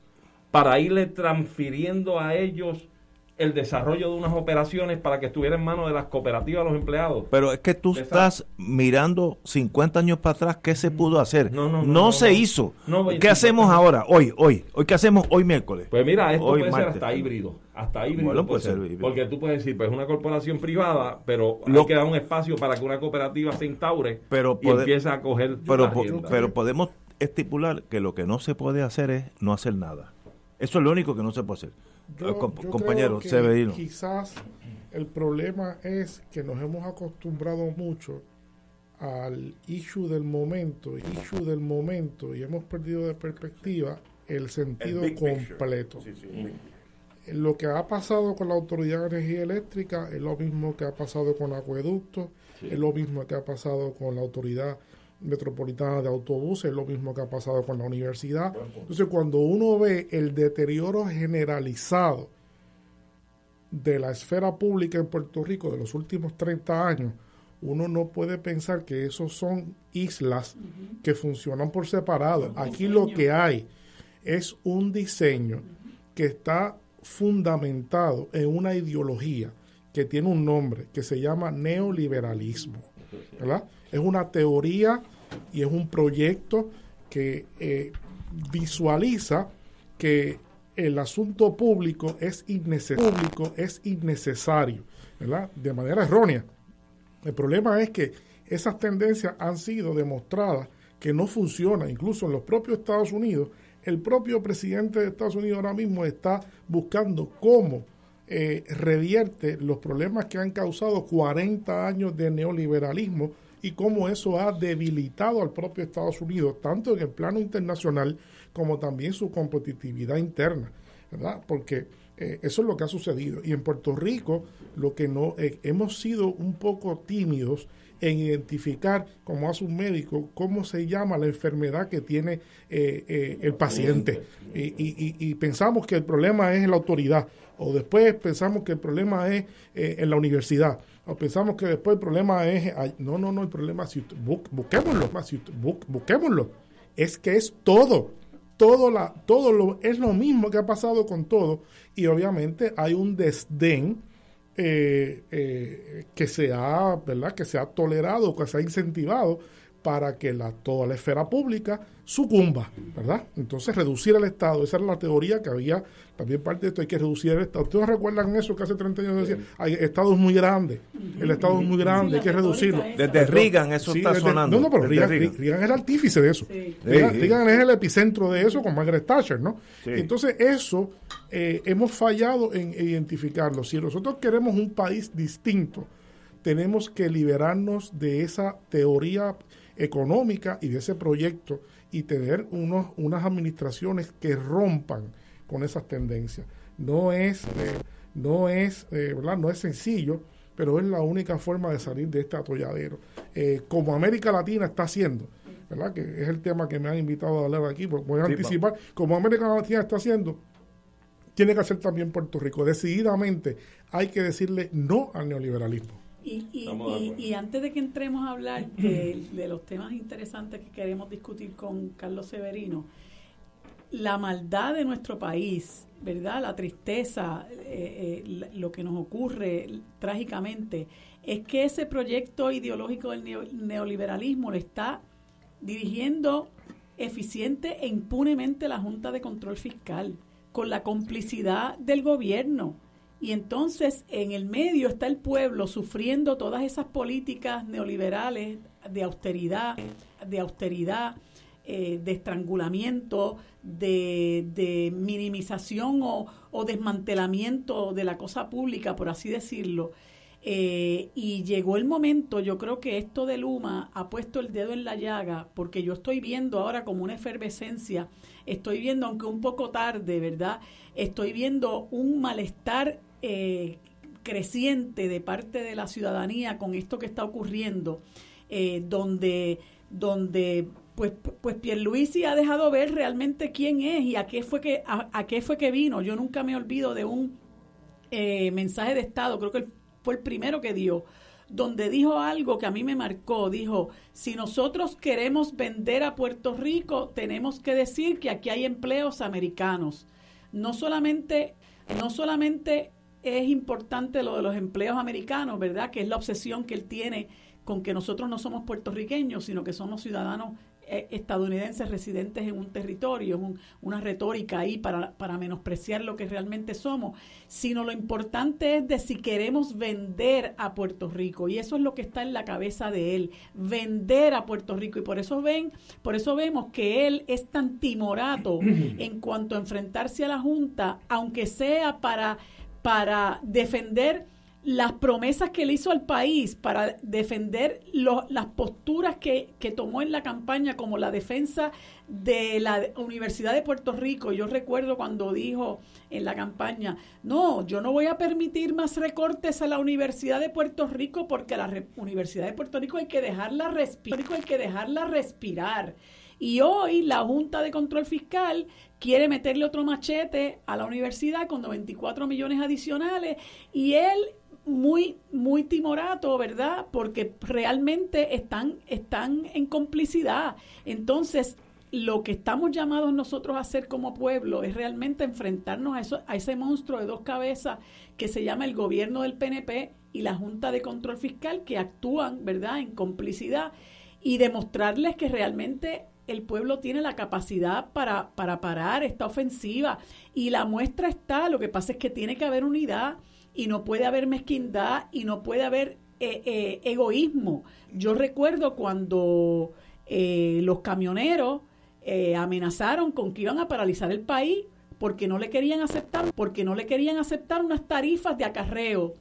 para irle transfiriendo a ellos el desarrollo de unas operaciones para que estuviera en manos de las cooperativas los empleados. Pero es que tú estás mirando 50 años para atrás qué se pudo hacer. No, no, no, no, no, se no. hizo. No, ¿Qué 50 hacemos ahora? Hoy, hoy. Hoy qué hacemos hoy miércoles. Pues mira, esto Hoy puede ser hasta híbrido. Hasta híbrido. Bueno, puede ser. híbrido. Porque tú puedes decir, pues es una corporación privada, pero Lo- hay que dar un espacio para que una cooperativa se instaure Pero y empiece a coger po- pero podemos estipular que lo que no se puede hacer es no hacer nada. Eso es lo único que no se puede hacer. Yo- Ah, com- yo compañero creo que Severino. Quizás el problema es que nos hemos acostumbrado mucho al issue del momento, issue del momento, y hemos perdido de perspectiva el sentido completo. Sí, sí. Lo que ha pasado con la Autoridad de Energía Eléctrica es lo mismo que ha pasado con Acueducto, es lo mismo que ha pasado con la Autoridad Metropolitana de Autobuses, es lo mismo que ha pasado con la universidad. Entonces, cuando uno ve el deterioro generalizado de la esfera pública en Puerto Rico de los últimos 30 años, uno no puede pensar que esos son islas que funcionan por separado. Aquí lo que hay es un diseño que está fundamentado en una ideología que tiene un nombre que se llama neoliberalismo. ¿verdad? Es una teoría y es un proyecto que eh, visualiza que el asunto público es, público es innecesario, ¿verdad? De manera errónea. El problema es que esas tendencias han sido demostradas que no funcionan, incluso en los propios Estados Unidos. El propio presidente de Estados Unidos ahora mismo está buscando cómo eh, revierte los problemas que han causado 40 años de neoliberalismo y cómo eso ha debilitado al propio Estados Unidos, tanto en el plano internacional como también su competitividad interna, ¿verdad? Porque eh, eso es lo que ha sucedido. Y en Puerto Rico, lo que no eh, hemos sido un poco tímidos en identificar, como hace un médico, cómo se llama la enfermedad que tiene eh, el paciente. Y, pensamos que el problema es en la autoridad, o después pensamos que el problema es en la universidad, o pensamos que después el problema es... No, no, no, el problema es... busquémoslo, busquémoslo. Es que es todo todo, la, todo lo, es lo mismo que ha pasado con todo y obviamente hay un desdén eh, eh, que se ha, ¿verdad? que se ha tolerado, que se ha incentivado para que la, toda la esfera pública sucumba, ¿verdad? Entonces reducir el Estado, esa era la teoría que había, también parte de esto hay que reducir el Estado. ¿Ustedes recuerdan eso que hace 30 años decían? Hay Estado es muy grande, el Estado es muy grande, hay que reducirlo. Desde Reagan eso está sonando. No, no, pero Reagan, Reagan. es el artífice de eso. Reagan, es el epicentro de eso con Margaret Thatcher, ¿no? Entonces eso eh, hemos fallado en identificarlo. Si nosotros queremos un país distinto, tenemos que liberarnos de esa teoría económica y de ese proyecto y tener unos, unas administraciones que rompan con esas tendencias. No es, eh, no es, eh, ¿verdad? No es sencillo, pero es la única forma de salir de este atolladero. Eh, como América Latina está haciendo, ¿verdad? Que es el tema que me han invitado a hablar aquí, voy a anticipar, como América Latina está haciendo, tiene que hacer también Puerto Rico. Decididamente hay que decirle no al neoliberalismo. Y, y, antes de que entremos a hablar (laughs) de, los temas interesantes que queremos discutir con Carlos Severino, la maldad de nuestro país, ¿verdad? La tristeza, eh, eh, lo que nos ocurre trágicamente, es que ese proyecto ideológico del neoliberalismo le está dirigiendo eficiente e impunemente la Junta de Control Fiscal, con la complicidad del gobierno y entonces en el medio está el pueblo sufriendo todas esas políticas neoliberales de austeridad, de austeridad, eh, de estrangulamiento, de, minimización o, desmantelamiento de la cosa pública, por así decirlo. Eh, y llegó el momento, yo creo que esto de Luma ha puesto el dedo en la llaga, porque yo estoy viendo ahora como una efervescencia, estoy viendo, aunque un poco tarde, ¿verdad? Estoy viendo un malestar eh, creciente de parte de la ciudadanía con esto que está ocurriendo, eh, donde, donde pues, pues Pierluisi ha dejado ver realmente quién es y a qué fue que, a, qué fue que vino. Yo nunca me olvido de un eh, mensaje de Estado, creo que fue el primero que dio, donde dijo algo que a mí me marcó. Dijo, si nosotros queremos vender a Puerto Rico, tenemos que decir que aquí hay empleos americanos. No solamente, no solamente es importante lo de los empleos americanos, ¿verdad? Que es la obsesión que él tiene con que nosotros no somos puertorriqueños, sino que somos ciudadanos eh, estadounidenses residentes en un territorio, una retórica ahí para, para menospreciar lo que realmente somos, sino lo importante es de si queremos vender a Puerto Rico. Y eso es lo que está en la cabeza de él, vender a Puerto Rico. Y por eso ven, por eso vemos que él es tan timorato (clears throat) en cuanto a enfrentarse a la Junta, aunque sea para para defender las promesas que le hizo al país, para defender las posturas que, tomó en la campaña, como la defensa de la Universidad de Puerto Rico. Yo recuerdo cuando dijo en la campaña, no, yo no voy a permitir más recortes a la Universidad de Puerto Rico porque la Universidad de Puerto Rico hay que dejarla respirar, hay que dejarla respirar. Y hoy la Junta de Control Fiscal quiere meterle otro machete a la universidad con 94 millones adicionales y él muy muy timorato, ¿verdad? Porque realmente están están en complicidad. Entonces, lo que estamos llamados nosotros a hacer como pueblo es realmente enfrentarnos a, eso, a ese monstruo de dos cabezas que se llama el gobierno del PNP y la Junta de Control Fiscal que actúan, ¿verdad?, en complicidad y demostrarles que realmente el pueblo tiene la capacidad para, para parar esta ofensiva. Y la muestra está, lo que pasa es que tiene que haber unidad y no puede haber mezquindad y no puede haber eh, eh, egoísmo. Yo recuerdo cuando eh, los camioneros amenazaron con que iban a paralizar el país porque no le querían aceptar, porque no le querían aceptar unas tarifas de acarreo.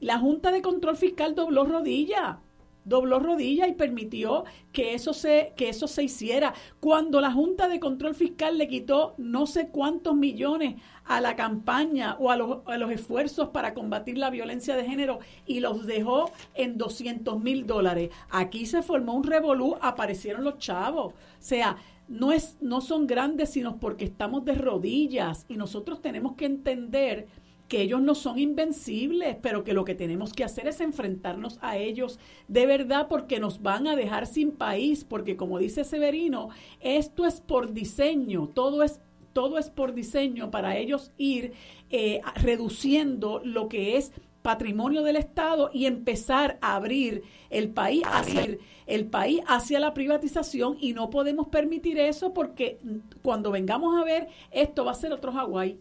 La Junta de Control Fiscal dobló rodilla dobló rodilla y permitió que eso se que eso se hiciera cuando la Junta de Control Fiscal le quitó no sé cuántos millones a la campaña o a los, a los esfuerzos para combatir la violencia de género y los dejó en 200 mil dólares. Aquí se formó un revolú, aparecieron los chavos. O sea, no, es, no son grandes sino porque estamos de rodillas y nosotros tenemos que entender que ellos no son invencibles, pero que lo que tenemos que hacer es enfrentarnos a ellos de verdad porque nos van a dejar sin país, porque como dice Severino, esto es por diseño, todo es todo es por diseño para ellos ir eh, reduciendo lo que es patrimonio del Estado y empezar a abrir el país hacia el país hacia la privatización y no podemos permitir eso porque cuando vengamos a ver esto va a ser otro Hawái.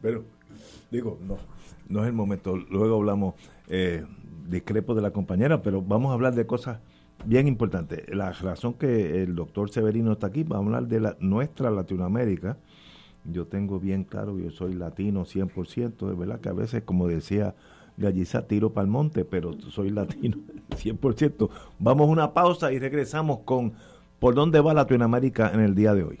Pero, digo, no, no es el momento. Luego hablamos, eh, discrepo de la compañera, pero vamos a hablar de cosas bien importantes. La razón que el doctor Severino está aquí, vamos a hablar de la, nuestra Latinoamérica. Yo tengo bien claro, yo soy latino 100%, es verdad que a veces, como decía Gallisa, tiro para el monte, pero soy latino (laughs) 100%. Vamos a una pausa y regresamos con por dónde va Latinoamérica en el día de hoy.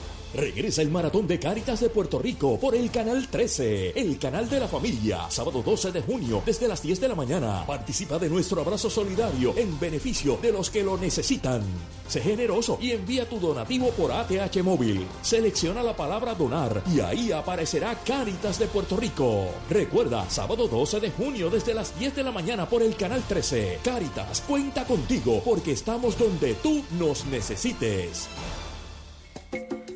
Regresa el maratón de Cáritas de Puerto Rico por el canal 13, el canal de la familia, sábado 12 de junio desde las 10 de la mañana. Participa de nuestro abrazo solidario en beneficio de los que lo necesitan. Sé generoso y envía tu donativo por ATH móvil. Selecciona la palabra donar y ahí aparecerá Cáritas de Puerto Rico. Recuerda, sábado 12 de junio desde las 10 de la mañana por el canal 13. Cáritas cuenta contigo porque estamos donde tú nos necesites.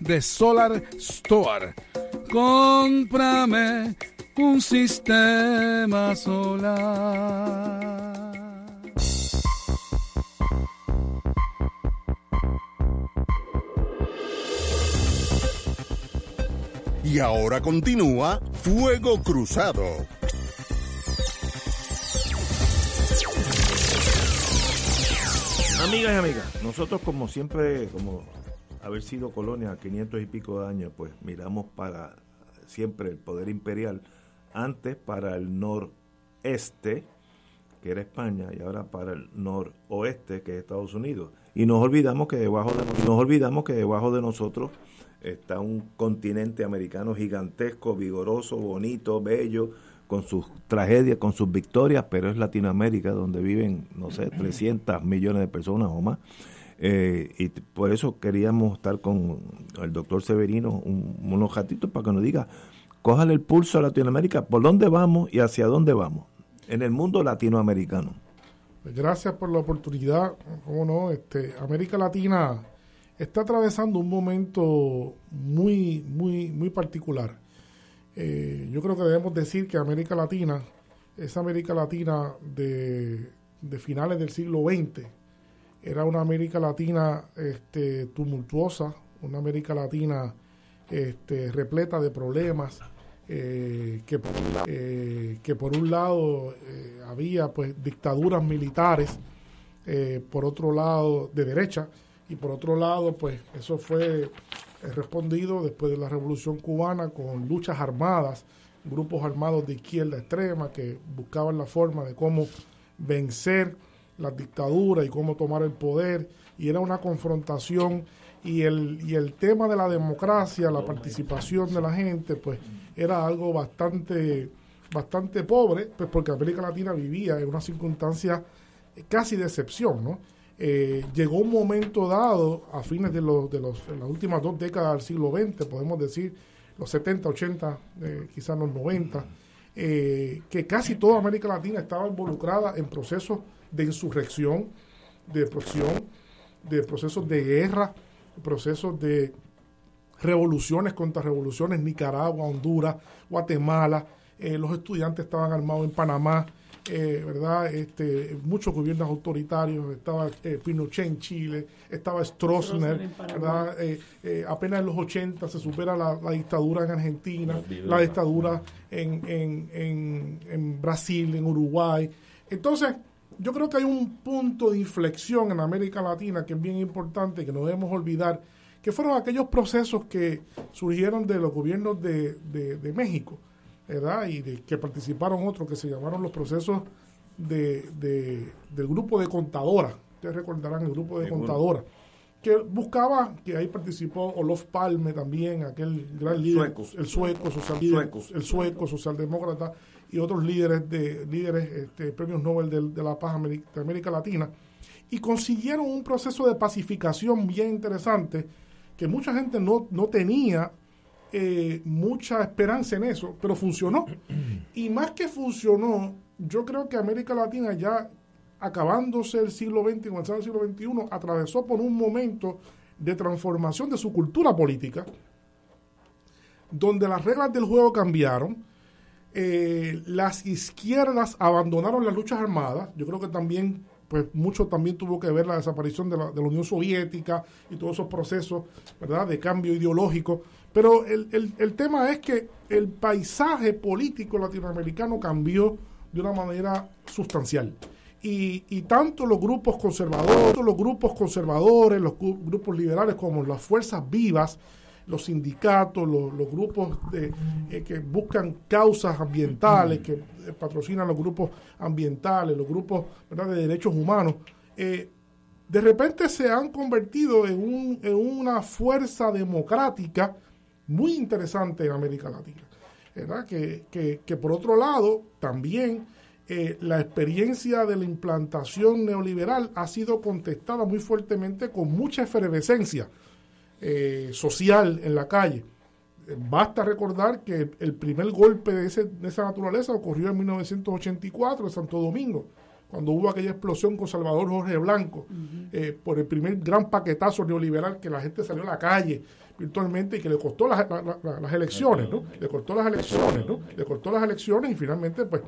de Solar Store. Cómprame un sistema solar. Y ahora continúa Fuego Cruzado. Amigas y amigas, nosotros como siempre, como haber sido colonia a 500 y pico de años, pues miramos para siempre el poder imperial, antes para el noreste, que era España, y ahora para el noroeste, que es Estados Unidos. Y nos olvidamos que debajo de, nos olvidamos que debajo de nosotros está un continente americano gigantesco, vigoroso, bonito, bello, con sus tragedias, con sus victorias, pero es Latinoamérica donde viven, no sé, 300 millones de personas o más. Eh, y por eso queríamos estar con el doctor Severino un, unos ratitos para que nos diga, cójale el pulso a Latinoamérica, por dónde vamos y hacia dónde vamos en el mundo latinoamericano. Pues gracias por la oportunidad. ¿Cómo no? Este, América Latina está atravesando un momento muy, muy, muy particular. Eh, yo creo que debemos decir que América Latina, esa América Latina de, de finales del siglo XX, era una América Latina este, tumultuosa, una América Latina este, repleta de problemas, eh, eh, que por un lado eh, había pues dictaduras militares, por otro lado de derecha, y por otro lado pues eso fue respondido después de la Revolución Cubana con luchas armadas, grupos armados de izquierda extrema que buscaban la forma de cómo vencer las dictaduras y cómo tomar el poder, y era una confrontación y el, y el tema de la democracia, la participación de la gente, pues era algo bastante, bastante pobre, pues porque América Latina vivía en una circunstancia casi de excepción, ¿no? Eh, llegó un momento dado, a fines de, los, de los, en las últimas dos décadas del siglo XX, podemos decir los 70, 80, eh, quizás los 90, eh, que casi toda América Latina estaba involucrada en procesos de insurrección, de presión, de procesos de guerra, procesos de revoluciones contra revoluciones, Nicaragua, Honduras, Guatemala, eh, los estudiantes estaban armados en Panamá, eh, ¿verdad? Este, muchos gobiernos autoritarios, estaba eh, Pinochet en Chile, estaba Stroessner. ¿verdad? Eh, eh, apenas en los 80 se supera la, la dictadura en Argentina, la dictadura en, en, en, en Brasil, en Uruguay. Entonces, yo creo que hay un punto de inflexión en América Latina que es bien importante, que no debemos olvidar, que fueron aquellos procesos que surgieron de los gobiernos de, de- de México, ¿verdad? Y de que participaron otros que se llamaron los procesos de, de- del grupo de contadoras. Ustedes recordarán el grupo de contadoras que buscaba, que ahí participó Olof Palme también, aquel gran líder, Sueco. el sueco, social, Sueco. el sueco, socialdemócrata, y otros líderes de líderes este, premios Nobel de, la paz de América Latina, y consiguieron un proceso de pacificación bien interesante que mucha gente no, no tenía eh, mucha esperanza en eso, pero funcionó. Y más que funcionó, yo creo que América Latina ya acabándose el siglo XX y comenzando el siglo XXI, atravesó por un momento de transformación de su cultura política, donde las reglas del juego cambiaron, eh, las izquierdas abandonaron las luchas armadas, yo creo que también, pues mucho también tuvo que ver la desaparición de la, de la Unión Soviética y todos esos procesos, ¿verdad?, de cambio ideológico, pero el, el- el tema es que el paisaje político latinoamericano cambió de una manera sustancial. Y, y tanto los grupos conservadores, los grupos conservadores, los grupos liberales como las fuerzas vivas, los sindicatos, los, grupos de, eh, que buscan causas ambientales, que eh, patrocinan los grupos ambientales, los grupos de derechos humanos, eh, de repente se han convertido en, un- en una fuerza democrática muy interesante en América Latina. ¿verdad? Que, que- por otro lado, también la experiencia de la implantación neoliberal ha sido contestada muy fuertemente con mucha efervescencia eh, social en la calle. Basta recordar que el primer golpe de, ese- de esa naturaleza ocurrió en 1984 en Santo Domingo, cuando hubo aquella explosión con Salvador Jorge Blanco, eh, por el primer gran paquetazo neoliberal que la gente salió a la calle virtualmente y que le costó las, la- la- la- las elecciones, ¿no? Le costó las elecciones, ¿no? Le costó las elecciones y finalmente, pues,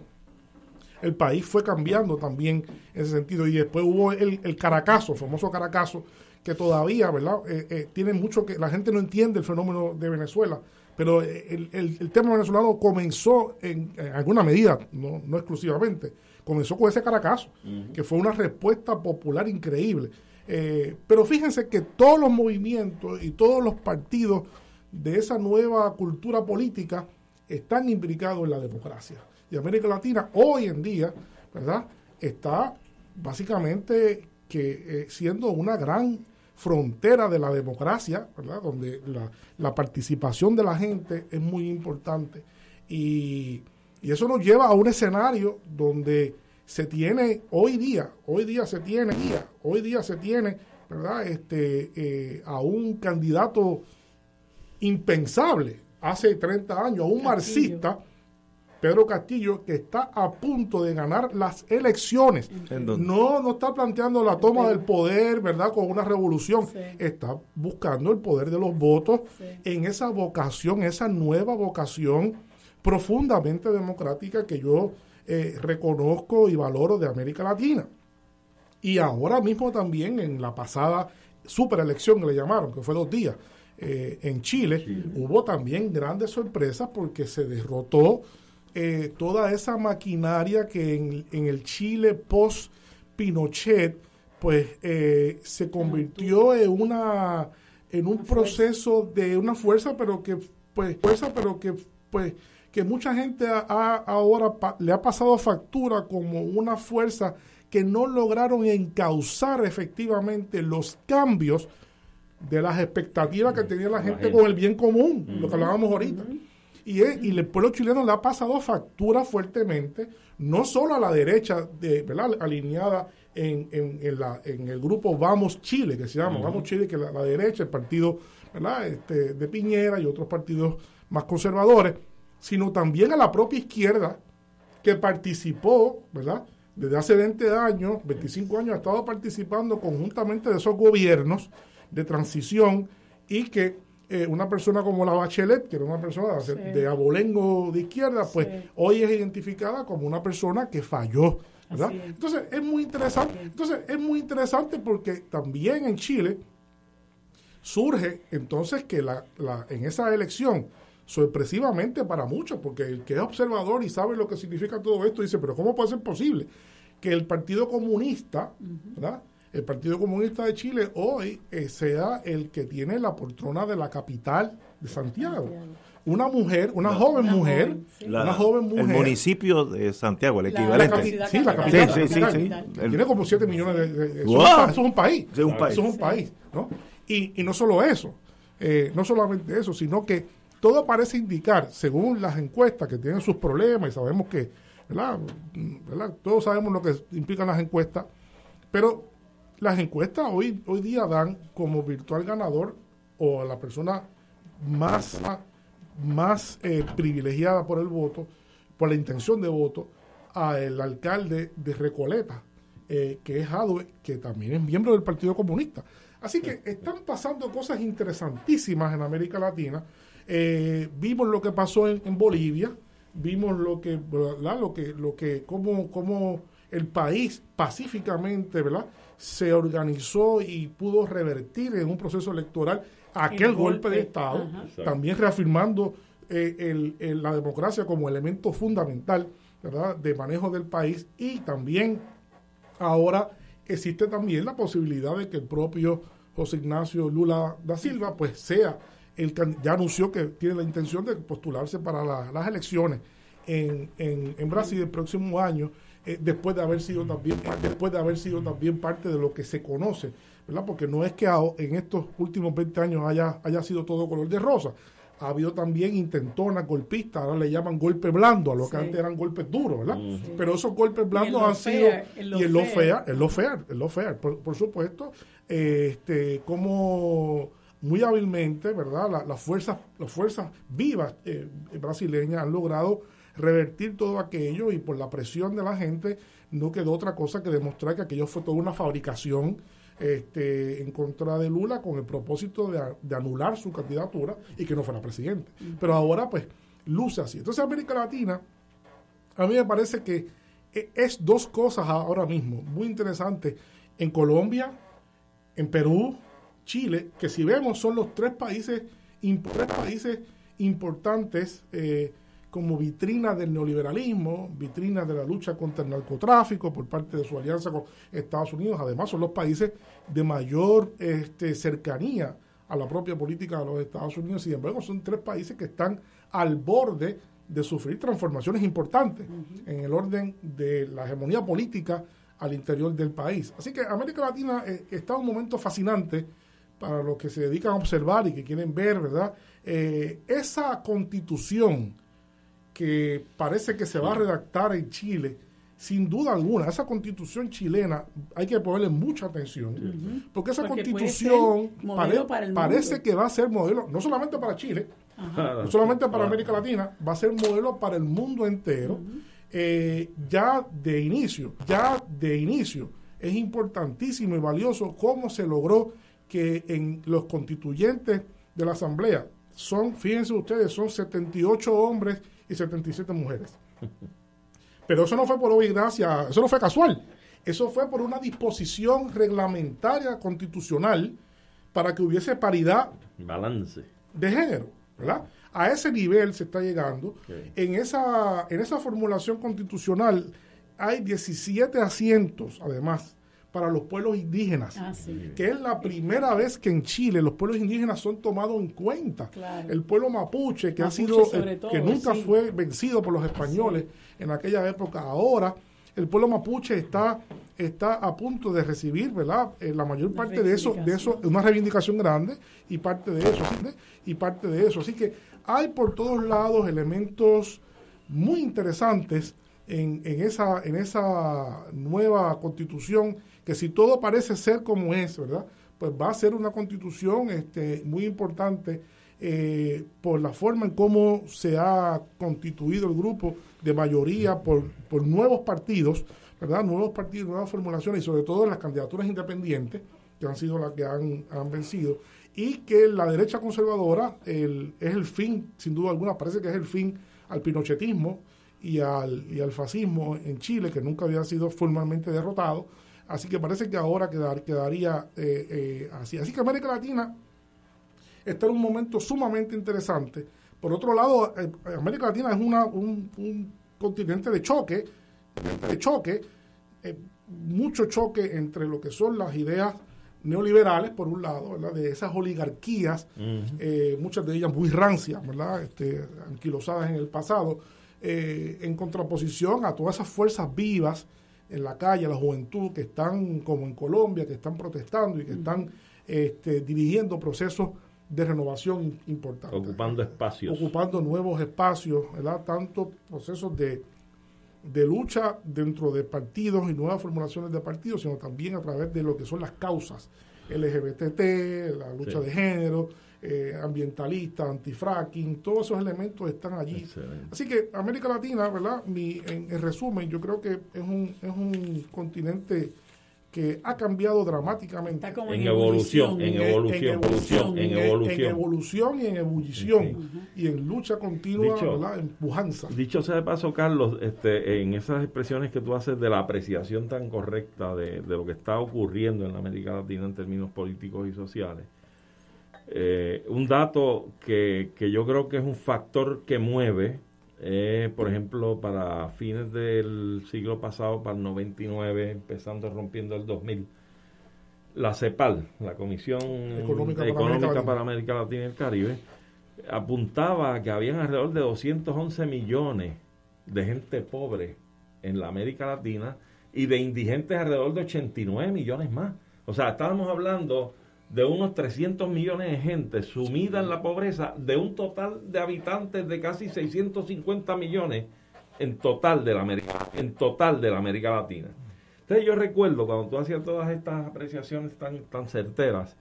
el país fue cambiando también en ese sentido. Y después hubo el, el Caracazo, el famoso Caracazo, que todavía, ¿verdad? Eh, eh, tiene mucho que la gente no entiende el fenómeno de Venezuela, pero eh, el, el- el tema venezolano comenzó en, en alguna medida, no, no exclusivamente, comenzó con ese caracazo, que fue una respuesta popular increíble. Eh, pero fíjense que todos los movimientos y todos los partidos de esa nueva cultura política están imbricados en la democracia. Y América Latina hoy en día, ¿verdad? Está básicamente que eh, siendo una gran frontera de la democracia, ¿verdad? Donde la, la participación de la gente es muy importante. Y, y eso nos lleva a un escenario donde se tiene hoy día, hoy día se tiene, hoy día se tiene, ¿verdad? Este, eh, a un candidato impensable hace 30 años, a un marxista, Pedro Castillo, que está a punto de ganar las elecciones. No, no está planteando la toma del poder, ¿verdad? Con una revolución. Está buscando el poder de los votos en esa vocación, esa nueva vocación profundamente democrática que yo eh, reconozco y valoro de América Latina. Y ahora mismo también en la pasada superelección que le llamaron, que fue dos días, eh, en Chile, hubo también grandes sorpresas porque se derrotó eh, toda esa maquinaria que en, en el Chile post-Pinochet, pues eh, se convirtió en una en un proceso de una fuerza, pero que pues fuerza, pero que pues que mucha gente ha- ha- ahora pa- le ha pasado factura como una fuerza que no lograron encauzar efectivamente los cambios de las expectativas que tenía la gente con el bien común, lo que hablábamos ahorita. Y, es- y el pueblo chileno le ha pasado factura fuertemente, no solo a la derecha, de, ¿verdad? alineada en, en- en la- en el grupo Vamos Chile, que se llama. Vamos Chile, que la, la derecha, el partido ¿verdad? Este, de Piñera y otros partidos más conservadores, sino también a la propia izquierda que participó, ¿verdad? Desde hace 20 años, 25 años, ha estado participando conjuntamente de esos gobiernos de transición y que eh, una persona como la Bachelet, que era una persona de, Sí. de abolengo de izquierda, pues Sí. hoy es identificada como una persona que falló, ¿verdad? Es. Entonces es muy interesante, entonces es muy interesante porque también en Chile surge entonces que la, la- en esa elección, sorpresivamente para muchos, porque el que es observador y sabe lo que significa todo esto, dice, pero ¿cómo puede ser posible que el Partido Comunista, ¿verdad? El Partido Comunista de Chile hoy eh, sea el que tiene la poltrona de la capital de Santiago. Una mujer, una joven mujer, La- una joven mujer. El municipio de Santiago, el La- equivalente. la capi- sí, la capital. Sí, sí, sí, la sí. capital. Tiene como 7 millones de... de- de- eso, Wow. es un pa- eso es un país. Sí, un país. Eso es un país, ¿no? Y, y no solo eso, eh, no solamente eso, sino que todo parece indicar, según las encuestas que tienen sus problemas, y sabemos que, ¿verdad? Mm, ¿verdad? Todos sabemos lo que implican las encuestas, pero las encuestas hoy, hoy día dan como virtual ganador o a la persona más, más eh, privilegiada por el voto, por la intención de voto, al alcalde de Recoleta, eh, que es Jadwe, que también es miembro del Partido Comunista. Así que están pasando cosas interesantísimas en América Latina. Eh, vimos lo que pasó en, en Bolivia, vimos lo que, ¿verdad? lo que, lo que, cómo, cómo el país pacíficamente, ¿verdad? Se organizó y pudo revertir en un proceso electoral aquel El golpe, de Estado, ajá. también reafirmando eh, el- el- la democracia como elemento fundamental, ¿verdad? De manejo del país y también ahora existe también la posibilidad de que el propio José Ignacio Lula da Silva pues sea el ya anunció que tiene la intención de postularse para la- las elecciones en, en, en Brasil el próximo año eh, después de haber sido también después de haber sido también parte de lo que se conoce ¿verdad? porque no es que en estos últimos 20 años haya, haya sido todo color de rosa ha habido también intentonas golpistas, ahora le llaman golpe blando, a lo que Sí. antes eran golpes duros, ¿verdad? Sí. Pero esos golpes blandos han sido, y en lo fair. fair, en lo fair, en lo fair, por, por supuesto, eh, este, como muy hábilmente, ¿verdad? La- Las fuerzas, las fuerzas vivas eh, brasileñas han logrado revertir todo aquello y por la presión de la gente no quedó otra cosa que demostrar que aquello fue toda una fabricación este, en contra de Lula con el propósito de, anular su candidatura y que no fuera presidente. Pero ahora pues luce así. Entonces América Latina, a mí me parece que e- es dos cosas ahora mismo muy interesantes. En Colombia, en Perú, Chile, que si vemos son los tres países, imp- tres países importantes eh, como vitrina del neoliberalismo, vitrina de la lucha contra el narcotráfico por parte de su alianza con Estados Unidos. Además, son los países de mayor este, cercanía a la propia política de los Estados Unidos. Sin embargo, son tres países que están al borde de sufrir transformaciones importantes en el orden de la hegemonía política al interior del país. Así que América Latina eh, está en un momento fascinante para los que se dedican a observar y que quieren ver, ¿verdad? Eh, esa constitución que parece que se va a redactar en Chile, sin duda alguna, esa constitución chilena hay que ponerle mucha atención, porque esa Porque constitución pare- para parece que va a ser modelo, no solamente para Chile, Ajá. no solamente para. América Latina, va a ser modelo para el mundo entero. Eh, ya de inicio, ya de inicio, es importantísimo y valioso cómo se logró que en los constituyentes de la Asamblea son, fíjense ustedes, son 78 hombres y 77 mujeres. (laughs) Pero eso no fue por obra y gracia, eso no fue casual. Eso fue por una disposición reglamentaria constitucional para que hubiese paridad Balance. de género, ¿verdad? A ese nivel se está llegando. En, esa, en esa formulación constitucional hay 17 asientos, además, para los pueblos indígenas, Ah, sí. que es la primera vez que en Chile los pueblos indígenas son tomados en cuenta. Claro. El pueblo mapuche, que ha sido, eh, todo, que nunca sí. fue vencido por los españoles en aquella época, ahora el pueblo mapuche está está a punto de recibir, ¿verdad? Eh, la mayor parte de eso, de eso, una reivindicación grande y parte de eso, y parte de eso. Así que hay por todos lados elementos muy interesantes en, en esa, en esa nueva constitución, que si todo parece ser como es, ¿verdad? Pues va a ser una constitución este, muy importante eh, por la forma en cómo se ha constituido el grupo de mayoría por, por nuevos partidos, ¿verdad? Nuevos partidos, nuevas formulaciones y sobre todo las candidaturas independientes, que han sido las que han, han vencido, y que la derecha conservadora el- es el fin, sin duda alguna, parece que es el fin al pinochetismo y al, y al fascismo en Chile, que nunca había sido formalmente derrotado. Así que parece que ahora quedar, quedaría eh, eh, así. Así que América Latina está en un momento sumamente interesante. Por otro lado, eh, América Latina es una, un, un continente de choque, de choque, mucho choque entre lo que son las ideas neoliberales, por un lado, ¿verdad? de esas oligarquías, muchas de ellas muy rancias, ¿verdad? Este, anquilosadas en el pasado, en contraposición a todas esas fuerzas vivas en la calle, la juventud, que están, como en Colombia, que están protestando y que están este, dirigiendo procesos de renovación importantes Ocupando espacios. ocupando nuevos espacios, ¿verdad? Tanto procesos de, de lucha dentro de partidos y nuevas formulaciones de partidos, sino también a través de lo que son las causas LGBT, la lucha Sí. de género, eh, ambientalista, antifracking, todos esos elementos están allí. Así que América Latina, ¿verdad? Mi, en, en resumen, yo creo que es un, es un continente que ha cambiado dramáticamente. como En en evolución, evolución. en evolución, evolución, en evolución. en evolución y en ebullición y en lucha continua, Dicho- ¿verdad? En pujanza. Dicho sea de paso, Carlos, este, en esas expresiones que tú haces de la apreciación tan correcta de, de lo que está ocurriendo en América Latina en términos políticos y sociales, eh, un dato que, que yo creo que es un factor que mueve, eh, por ejemplo, para fines del siglo pasado, para el 99, empezando rompiendo el 2000, la CEPAL, la Comisión Económica para Económica América para América Latina y el Caribe, apuntaba que habían alrededor de 211 millones de gente pobre en la América Latina y de indigentes alrededor de 89 millones más. O sea, estábamos hablando de unos 300 millones de gente sumida en la pobreza, de un total de habitantes de casi 650 millones en total de la América, en total de la América Latina. Entonces yo recuerdo cuando tú hacías todas estas apreciaciones tan, tan certeras,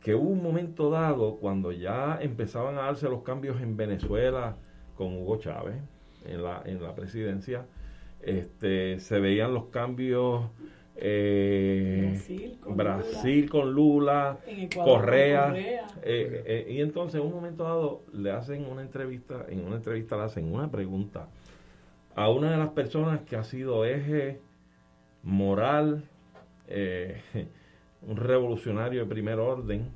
que hubo un momento dado cuando ya empezaban a darse los cambios en Venezuela con Hugo Chávez en la, en la presidencia, este, se veían los cambios eh, Brasil con Brasil con Lula, Ecuador con Correa, Correa. eh, eh, y entonces en un momento dado le hacen una entrevista, en una entrevista le hacen una pregunta a una de las personas que ha sido eje moral, (laughs) un revolucionario de primer orden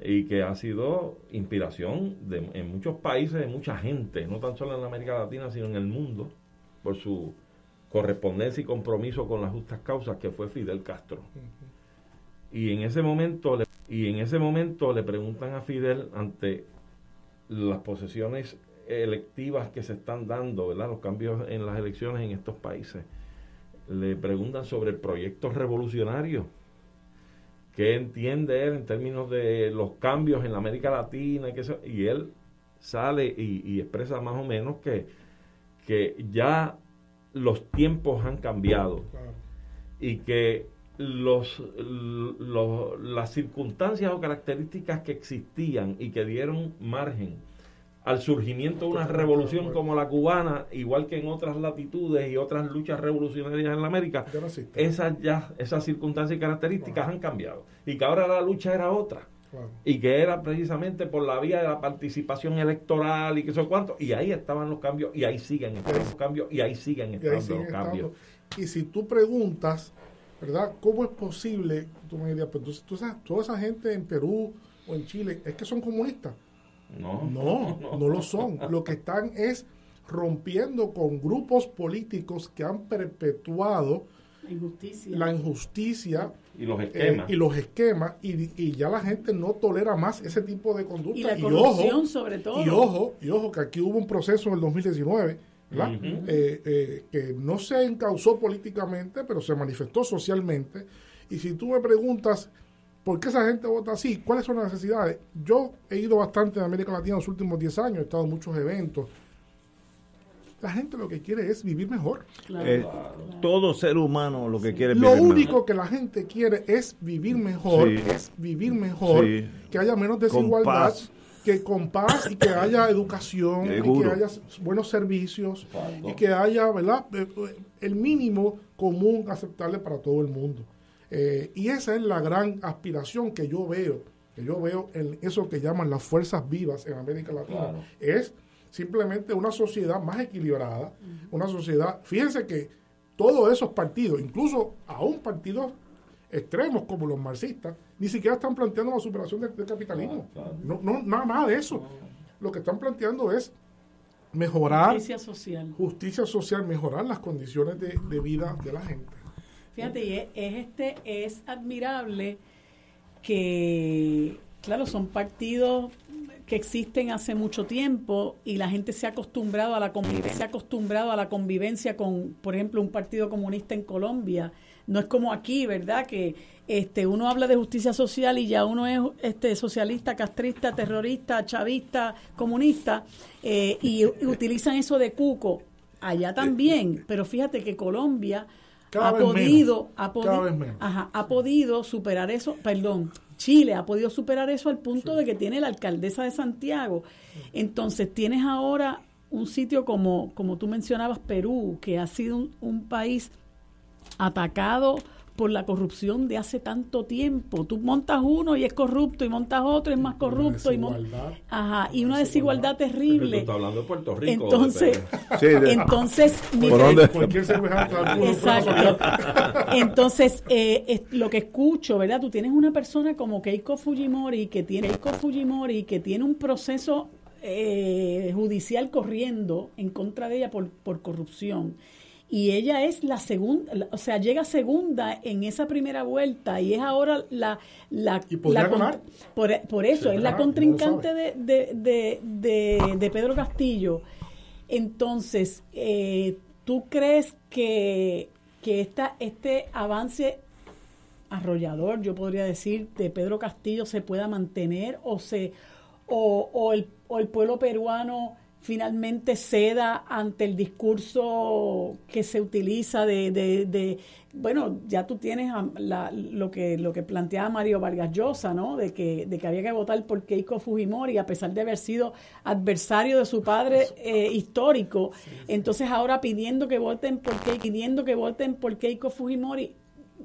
y que ha sido inspiración de, en muchos países, de mucha gente, no tan solo en América Latina, sino en el mundo, por su correspondencia y compromiso con las justas causas, que fue Fidel Castro. Y en ese momento, le, y en ese momento le preguntan a Fidel ante las posesiones electivas que se están dando, ¿verdad? Los cambios en las elecciones en estos países. Le preguntan sobre el proyecto revolucionario. ¿Qué entiende él en términos de los cambios en la América Latina? Y, que eso? y él sale y, y, expresa más o menos que, que ya los tiempos han cambiado y que los, los, las circunstancias o características que existían y que dieron margen al surgimiento de una revolución como la cubana, igual que en otras latitudes y otras luchas revolucionarias en la América, esas ya esas circunstancias y características han cambiado. Y que ahora la lucha era otra. Y que era precisamente por la vía de la participación electoral y que eso cuánto. Y ahí estaban los cambios y ahí siguen estando los cambios y ahí siguen estando siguen los cambios. Estando. Y si tú preguntas, ¿verdad? ¿Cómo es posible? Tú me dirías, pues entonces, tú sabes, toda esa gente en Perú o en Chile es que son comunistas. No, no, no, no lo son. (laughs) Lo que están es rompiendo con grupos políticos que han perpetuado injusticia. la injusticia y los esquemas eh, y los esquemas y, y, ya la gente no tolera más ese tipo de conducta y la corrupción ojo, sobre todo y ojo y ojo que aquí hubo un proceso en el 2019 ¿verdad? Uh -huh. eh, eh, que no se encausó políticamente pero se manifestó socialmente y si tú me preguntas ¿Por qué esa gente vota así? ¿Cuáles son las necesidades? Yo he ido bastante en América Latina en los últimos 10 años, he estado en muchos eventos. La gente lo que quiere es vivir mejor. Claro, eh, claro. Todo ser humano lo que quiere es lo vivir único mejor. que la gente quiere es vivir mejor, sí. es vivir mejor, sí. que haya menos desigualdad, con que con paz y que haya educación, (laughs) y que haya buenos servicios y que haya, ¿verdad? Eh, El mínimo común aceptable para todo el mundo. Eh, y esa es la gran aspiración que yo veo, que yo veo en eso que llaman las fuerzas vivas en América Latina. Claro. Es simplemente una sociedad más equilibrada, uh -huh. una sociedad, fíjense que todos esos partidos, incluso aún partidos extremos como los marxistas, ni siquiera están planteando la superación del, del capitalismo. Claro. No, no, nada, nada de eso. Lo que están planteando es mejorar justicia social, justicia social mejorar las condiciones de, de vida de la gente. Fíjate, y es, es, este, es admirable que, claro, son partidos que existen hace mucho tiempo y la gente se ha acostumbrado a la convivencia, se ha acostumbrado a la convivencia con, por ejemplo, un partido comunista en Colombia. No es como aquí, ¿verdad? Que este uno habla de justicia social y ya uno es este socialista, castrista, terrorista, chavista, comunista eh, y, y utilizan eso de cuco. Allá también, pero fíjate que Colombia cada ha podido, menos, ha, podi. Ajá, ha podido superar eso, perdón, Chile ha podido superar eso al punto sí. de que tiene la alcaldesa de Santiago. Entonces tienes ahora un sitio como, como tú mencionabas, Perú, que ha sido un, un país atacado por la corrupción de hace tanto tiempo. Tú montas uno y es corrupto y montas otro y es más corrupto y ajá, y una desigualdad, terrible. Tú hablando de Puerto Rico. Entonces, sí, de... entonces mira, Exacto. Entonces, eh, es, lo que escucho, ¿verdad? Tú tienes una persona como Keiko Fujimori que tiene Keiko Fujimori que tiene un proceso eh, judicial corriendo en contra de ella por, por corrupción y ella es la segunda, o sea, llega segunda en esa primera vuelta y es ahora la... la, ¿Y podría la ganar? Por, por eso, sí, es la contrincante de, de, de, de, de Pedro Castillo. Entonces, eh, ¿tú crees que, que esta, este avance arrollador, yo podría decir, de Pedro Castillo se pueda mantener o, se, o, o, el, o el pueblo peruano finalmente ceda ante el discurso que se utiliza de, de, de bueno, ya tú tienes la, lo que lo que planteaba Mario Vargas Llosa, ¿no? De que, de que había que votar por Keiko Fujimori, a pesar de haber sido adversario de su padre eh, histórico. Sí, sí. Entonces ahora pidiendo que voten por Keiko, pidiendo que voten por Keiko Fujimori.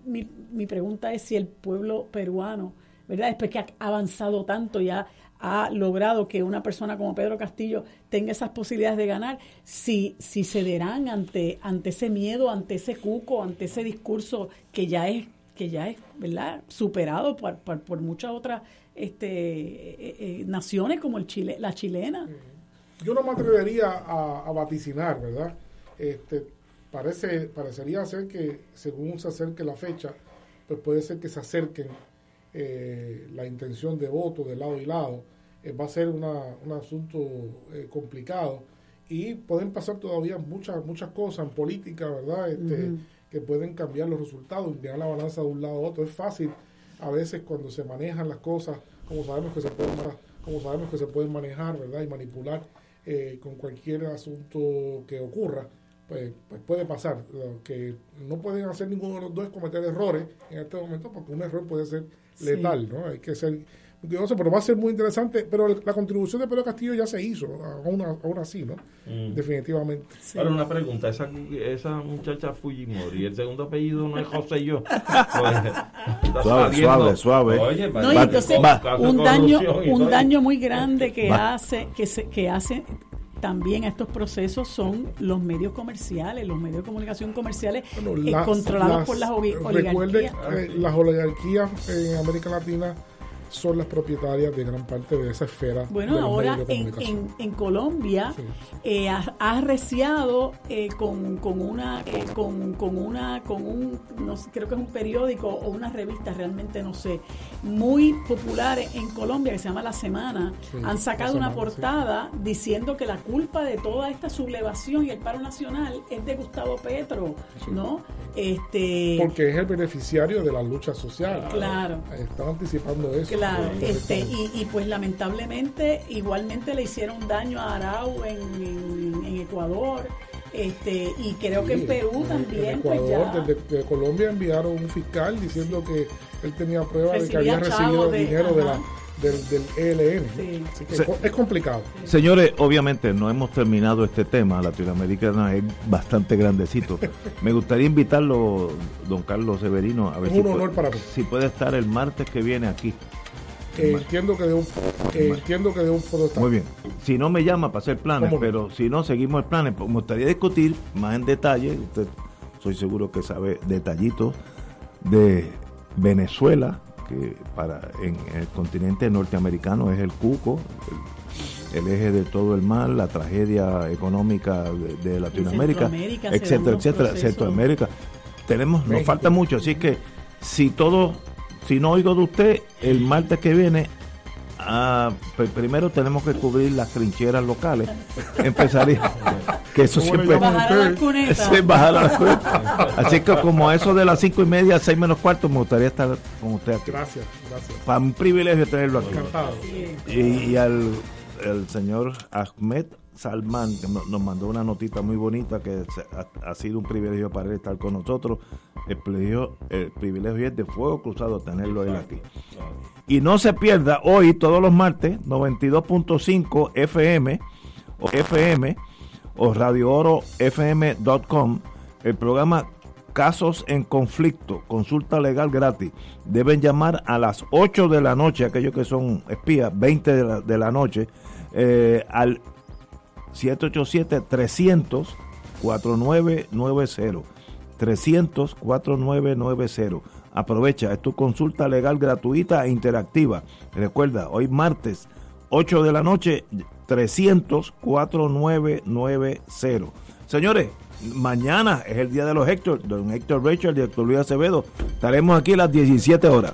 Mi, mi pregunta es si el pueblo peruano, ¿verdad? Después que ha avanzado tanto ya ha logrado que una persona como Pedro Castillo tenga esas posibilidades de ganar, si, si cederán ante, ante ese miedo, ante ese cuco, ante ese discurso que ya es, que ya es verdad superado por, por, muchas otras este, eh, eh, naciones como el Chile, la chilena. Yo no me atrevería a, a vaticinar, ¿verdad? Este, parece, parecería ser que según se acerque la fecha, pues puede ser que se acerquen eh, la intención de voto de lado y lado. Eh, va a ser una, un asunto eh, complicado y pueden pasar todavía muchas muchas cosas en política, ¿verdad? Este. Que pueden cambiar los resultados, enviar la balanza de un lado a otro. Es fácil a veces cuando se manejan las cosas, como sabemos que se pueden, como sabemos que se pueden manejar, ¿verdad? Y manipular eh, con cualquier asunto que ocurra, pues, pues puede pasar. Lo que no pueden hacer ninguno de los dos es cometer errores en este momento, porque un error puede ser Sí. letal, ¿no? Hay que ser cuidadoso, pero va a ser muy interesante. Pero el- la contribución de Pedro Castillo ya se hizo, aún, aún así, ¿no? Mm. Definitivamente. Ahora una pregunta, esa, esa muchacha Fujimori, el segundo apellido no es José yo. (laughs) Pues, Suave, saliendo- suave, suave. Oye, No, y entonces un daño, y un daño muy grande que Va. hace, que se, que hace también a estos procesos son los medios comerciales, los medios de comunicación comerciales eh, Las- controlados las- por las Recuerde oligarquías. eh, las oligarquías en América Latina son las propietarias de gran parte de esa esfera. Bueno, de ahora en, en, en Colombia eh, ha, ha arreciado eh, con, con una eh, con, con una con un no sé, creo que es un periódico o una revista realmente no sé muy popular en Colombia que se llama La Semana Sí, han sacado una sí. portada diciendo que la culpa de toda esta sublevación y el paro nacional es de Gustavo Petro no este Porque es el beneficiario de la lucha social. Claro. Están anticipando eso. Claro, Entonces, este, y, y pues lamentablemente igualmente le hicieron daño a Arau en, en- en Ecuador, este, y creo que en Perú en- también, En pues Ecuador, ya. desde de Colombia enviaron un fiscal diciendo que él tenía pruebas de que había recibido de- dinero de la, ajá. del, del ELN. ¿no? Así que Se- co- es complicado. Señores, obviamente no hemos terminado este tema. Latinoamericana es bastante grandecito. (laughs) Me gustaría invitarlo, don Carlos Severino, a ver Es si, un puede, honor para mí. si puede estar el martes que viene aquí. Eh, entiendo que de un, eh, entiendo que de un. Muy bien. Si no me llama para hacer planes, pero si no seguimos el planes, pues me gustaría discutir más en detalle. Usted, soy seguro que sabe detallitos de Venezuela, que para en el continente norteamericano es el cuco, el, el eje de todo el mal, la tragedia económica de, de Latinoamérica, etcétera, etcétera. Centroamérica. Tenemos, nos México. falta mucho, así que si todo, si no oigo de usted, el martes que viene Ah, pues primero tenemos que cubrir las trincheras locales. (laughs) Empezaría. que eso ¿Cómo le siempre. Bajar a. (laughs) Sí, bajar a. Así que como a eso de las cinco y media, seis menos cuarto, me gustaría estar con usted aquí. Gracias, gracias. Para un privilegio tenerlo aquí. Encantado. Y, y al el señor Ahmed Salman, que no- nos mandó una notita muy bonita, que ha sido un privilegio para él estar con nosotros. El privilegio, el privilegio es de fuego cruzado tenerlo él aquí. Y no se pierda hoy, todos los martes, 92.5 FM o FM o radioorofm.com, el programa Casos en Conflicto, consulta legal gratis. Deben llamar a las 8 de la noche, aquellos que son espías, 20 de la, de la noche, eh, al 787-300-4990. 300-4990. Aprovecha, es tu consulta legal gratuita e interactiva. Recuerda, hoy martes, 8 de la noche, 300-4990. Señores, mañana es el día de los Héctor, don Héctor Rachel, director Luis Acevedo. Estaremos aquí a las 17 horas.